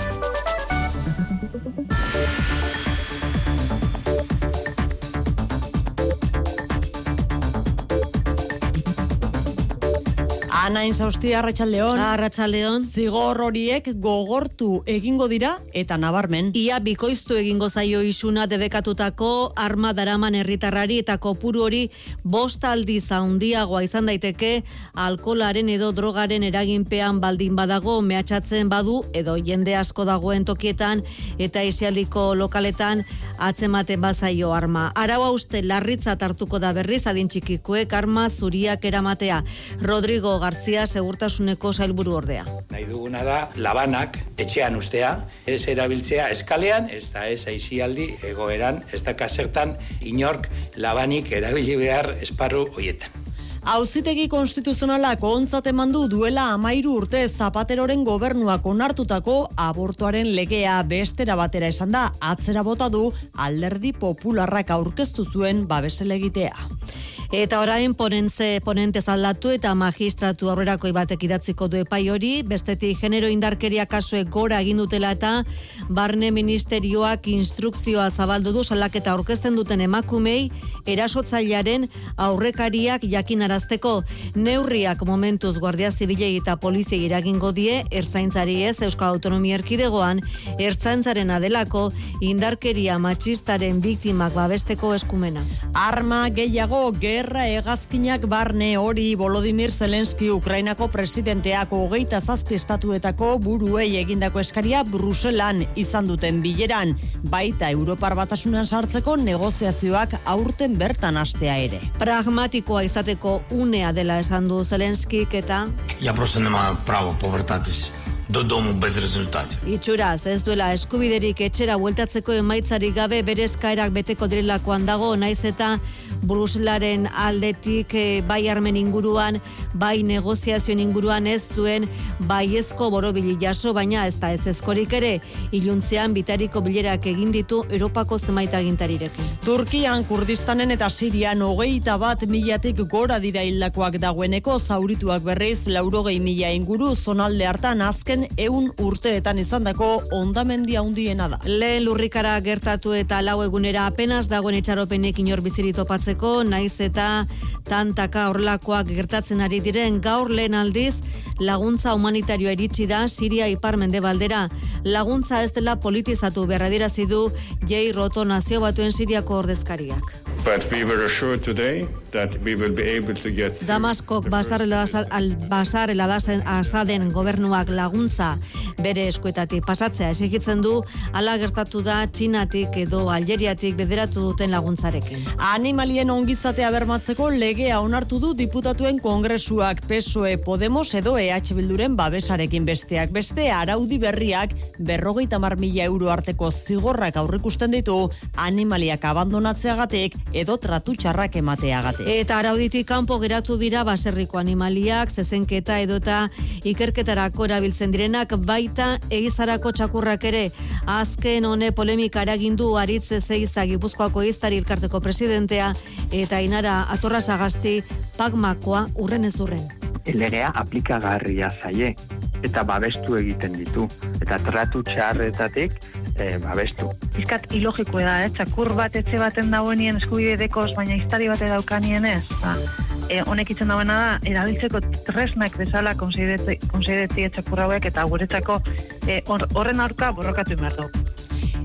Anain zaustia, Arratxaldeon.
Arratxaldeon.
Zigor horiek gogortu egingo dira eta nabarmen.
Ia bikoiztu egingo zaio isuna debekatutako arma daraman herritarrari eta kopuru hori bost aldi zaundiagoa izan daiteke alkolaren edo drogaren eraginpean baldin badago mehatxatzen badu edo jende asko dagoen tokietan eta isialdiko lokaletan atzematen bazaio arma. Arau uste larritza hartuko da berriz adintxikikuek arma zuriak eramatea. Rodrigo Garzia segurtasuneko sailburu ordea.
Nahi duguna da labanak etxean ustea, ez erabiltzea eskalean, ez da ez aizialdi egoeran, ez da kasertan inork labanik erabili behar esparru hoietan.
Auzitegi konstituzionalak ontzat eman du duela amairu urte zapateroren gobernuak onartutako abortuaren legea bestera batera esan da, atzera bota du alderdi popularrak aurkeztu zuen babeselegitea.
Eta orain ponentze ponente zaldatu eta magistratu aurrerako batek idatziko du epai hori, bestetik genero indarkeria kasuek gora egin dutela eta barne ministerioak instrukzioa zabaldu du salaketa aurkezten duten emakumei erasotzailearen aurrekariak jakinarazteko neurriak momentuz Guardia Zibilei eta Polizia iragingo die erzaintzari ez Euskal Autonomia Erkidegoan ertzaintzaren adelako indarkeria matxistaren biktimak babesteko eskumena.
Arma gehiago gerra hegazkinak barne hori Volodymyr Zelenski Ukrainako presidenteako hogeita zazpi estatuetako buruei egindako eskaria Bruselan izan duten bileran, baita Europar batasunan sartzeko negoziazioak aurten bertan astea ere.
Pragmatikoa izateko unea dela esan du Zelenskik eta...
Ja prosto nema pravo povrtatis do domu bez rezultati.
Itxuraz, ez duela eskubiderik etxera bueltatzeko emaitzarik gabe bere eskaerak beteko direlakoan dago, naiz eta Bruselaren aldetik e, bai armen inguruan, bai negoziazioen inguruan ez zuen baiezko borobili jaso, baina ez da ez ezkorik ere, iluntzean bitariko bilerak egin ditu Europako zenbait agintarirekin.
Turkian, Kurdistanen eta Sirian hogeita bat milatik gora dira hildakoak dagoeneko zaurituak berriz laurogei mila inguru zonalde hartan azken eun urteetan izandako ondamendia handiena da.
Lehen lurrikara gertatu eta lau egunera apenas dagoen itxaropenek inor biziri topatzeko, naiz eta tantaka horlakoak gertatzen ari diren gaur lehen aldiz laguntza humanitarioa iritsi da Siria ipar mendebaldera. Laguntza ez dela politizatu berra dirazi du Jay Roto nazio batuen Siriako ordezkariak.
But we were assured today that we will be able to get
Damaskok basar al basar asaden gobernuak laguntza bere eskuetatik pasatzea esigitzen du hala gertatu da Txinatik edo Algeriatik bederatu duten laguntzarekin.
Animalien ongizatea bermatzeko legea onartu du diputatuen kongresuak PSOE Podemos edo EH Bilduren babesarekin besteak beste araudi berriak berrogeita mar mila euro arteko zigorrak aurrikusten ditu animaliak abandonatzeagatik edo tratu txarrak emateagate.
Eta arauditik kanpo geratu dira baserriko animaliak, zezenketa edota ikerketarako erabiltzen direnak baita egizarako txakurrak ere. Azken hone polemika eragindu aritze zeiza gipuzkoako iztari elkarteko presidentea eta inara atorra sagasti pagmakoa urren ez urren.
Elegea aplikagarria zaie eta babestu egiten ditu. Eta tratu txarretatik e, babestu.
Izkat ilogiko da, eh? txakur bat etxe baten dagoenien eskubide dekoz, baina iztari bate daukanien ez. Ba, e, honek itzen dagoena da, erabiltzeko tresnak bezala konsideretzi etxakur hauek eta guretzako e, horren aurka borrokatu behar du.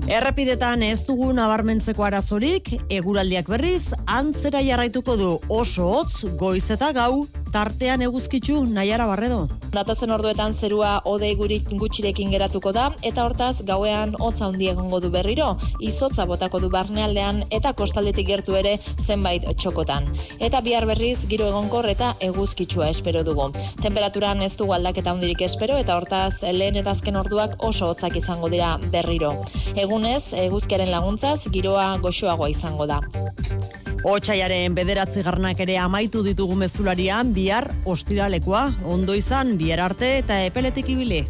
Errepidetan ez dugu nabarmentzeko arazorik, eguraldiak berriz, antzera jarraituko du oso hotz, goiz eta gau, tartean eguzkitzu nahiara barredo.
Datazen orduetan zerua odei gurik gutxirekin geratuko da, eta hortaz gauean hotza handi egongo du berriro, izotza botako du barnealdean eta kostaldetik gertu ere zenbait txokotan. Eta bihar berriz giro egonkor eta eguzkitsua espero dugu. Temperaturan ez dugu aldaketa handirik espero eta hortaz lehen eta azken orduak oso hotzak izango dira berriro. Egunez, eguzkiaren laguntzaz, giroa goxoagoa izango da.
Otsaiaren bederatzi garnak ere amaitu ditugu mezularian, bihar ostiralekoa, ondo izan, bihar arte eta epeletik ibili.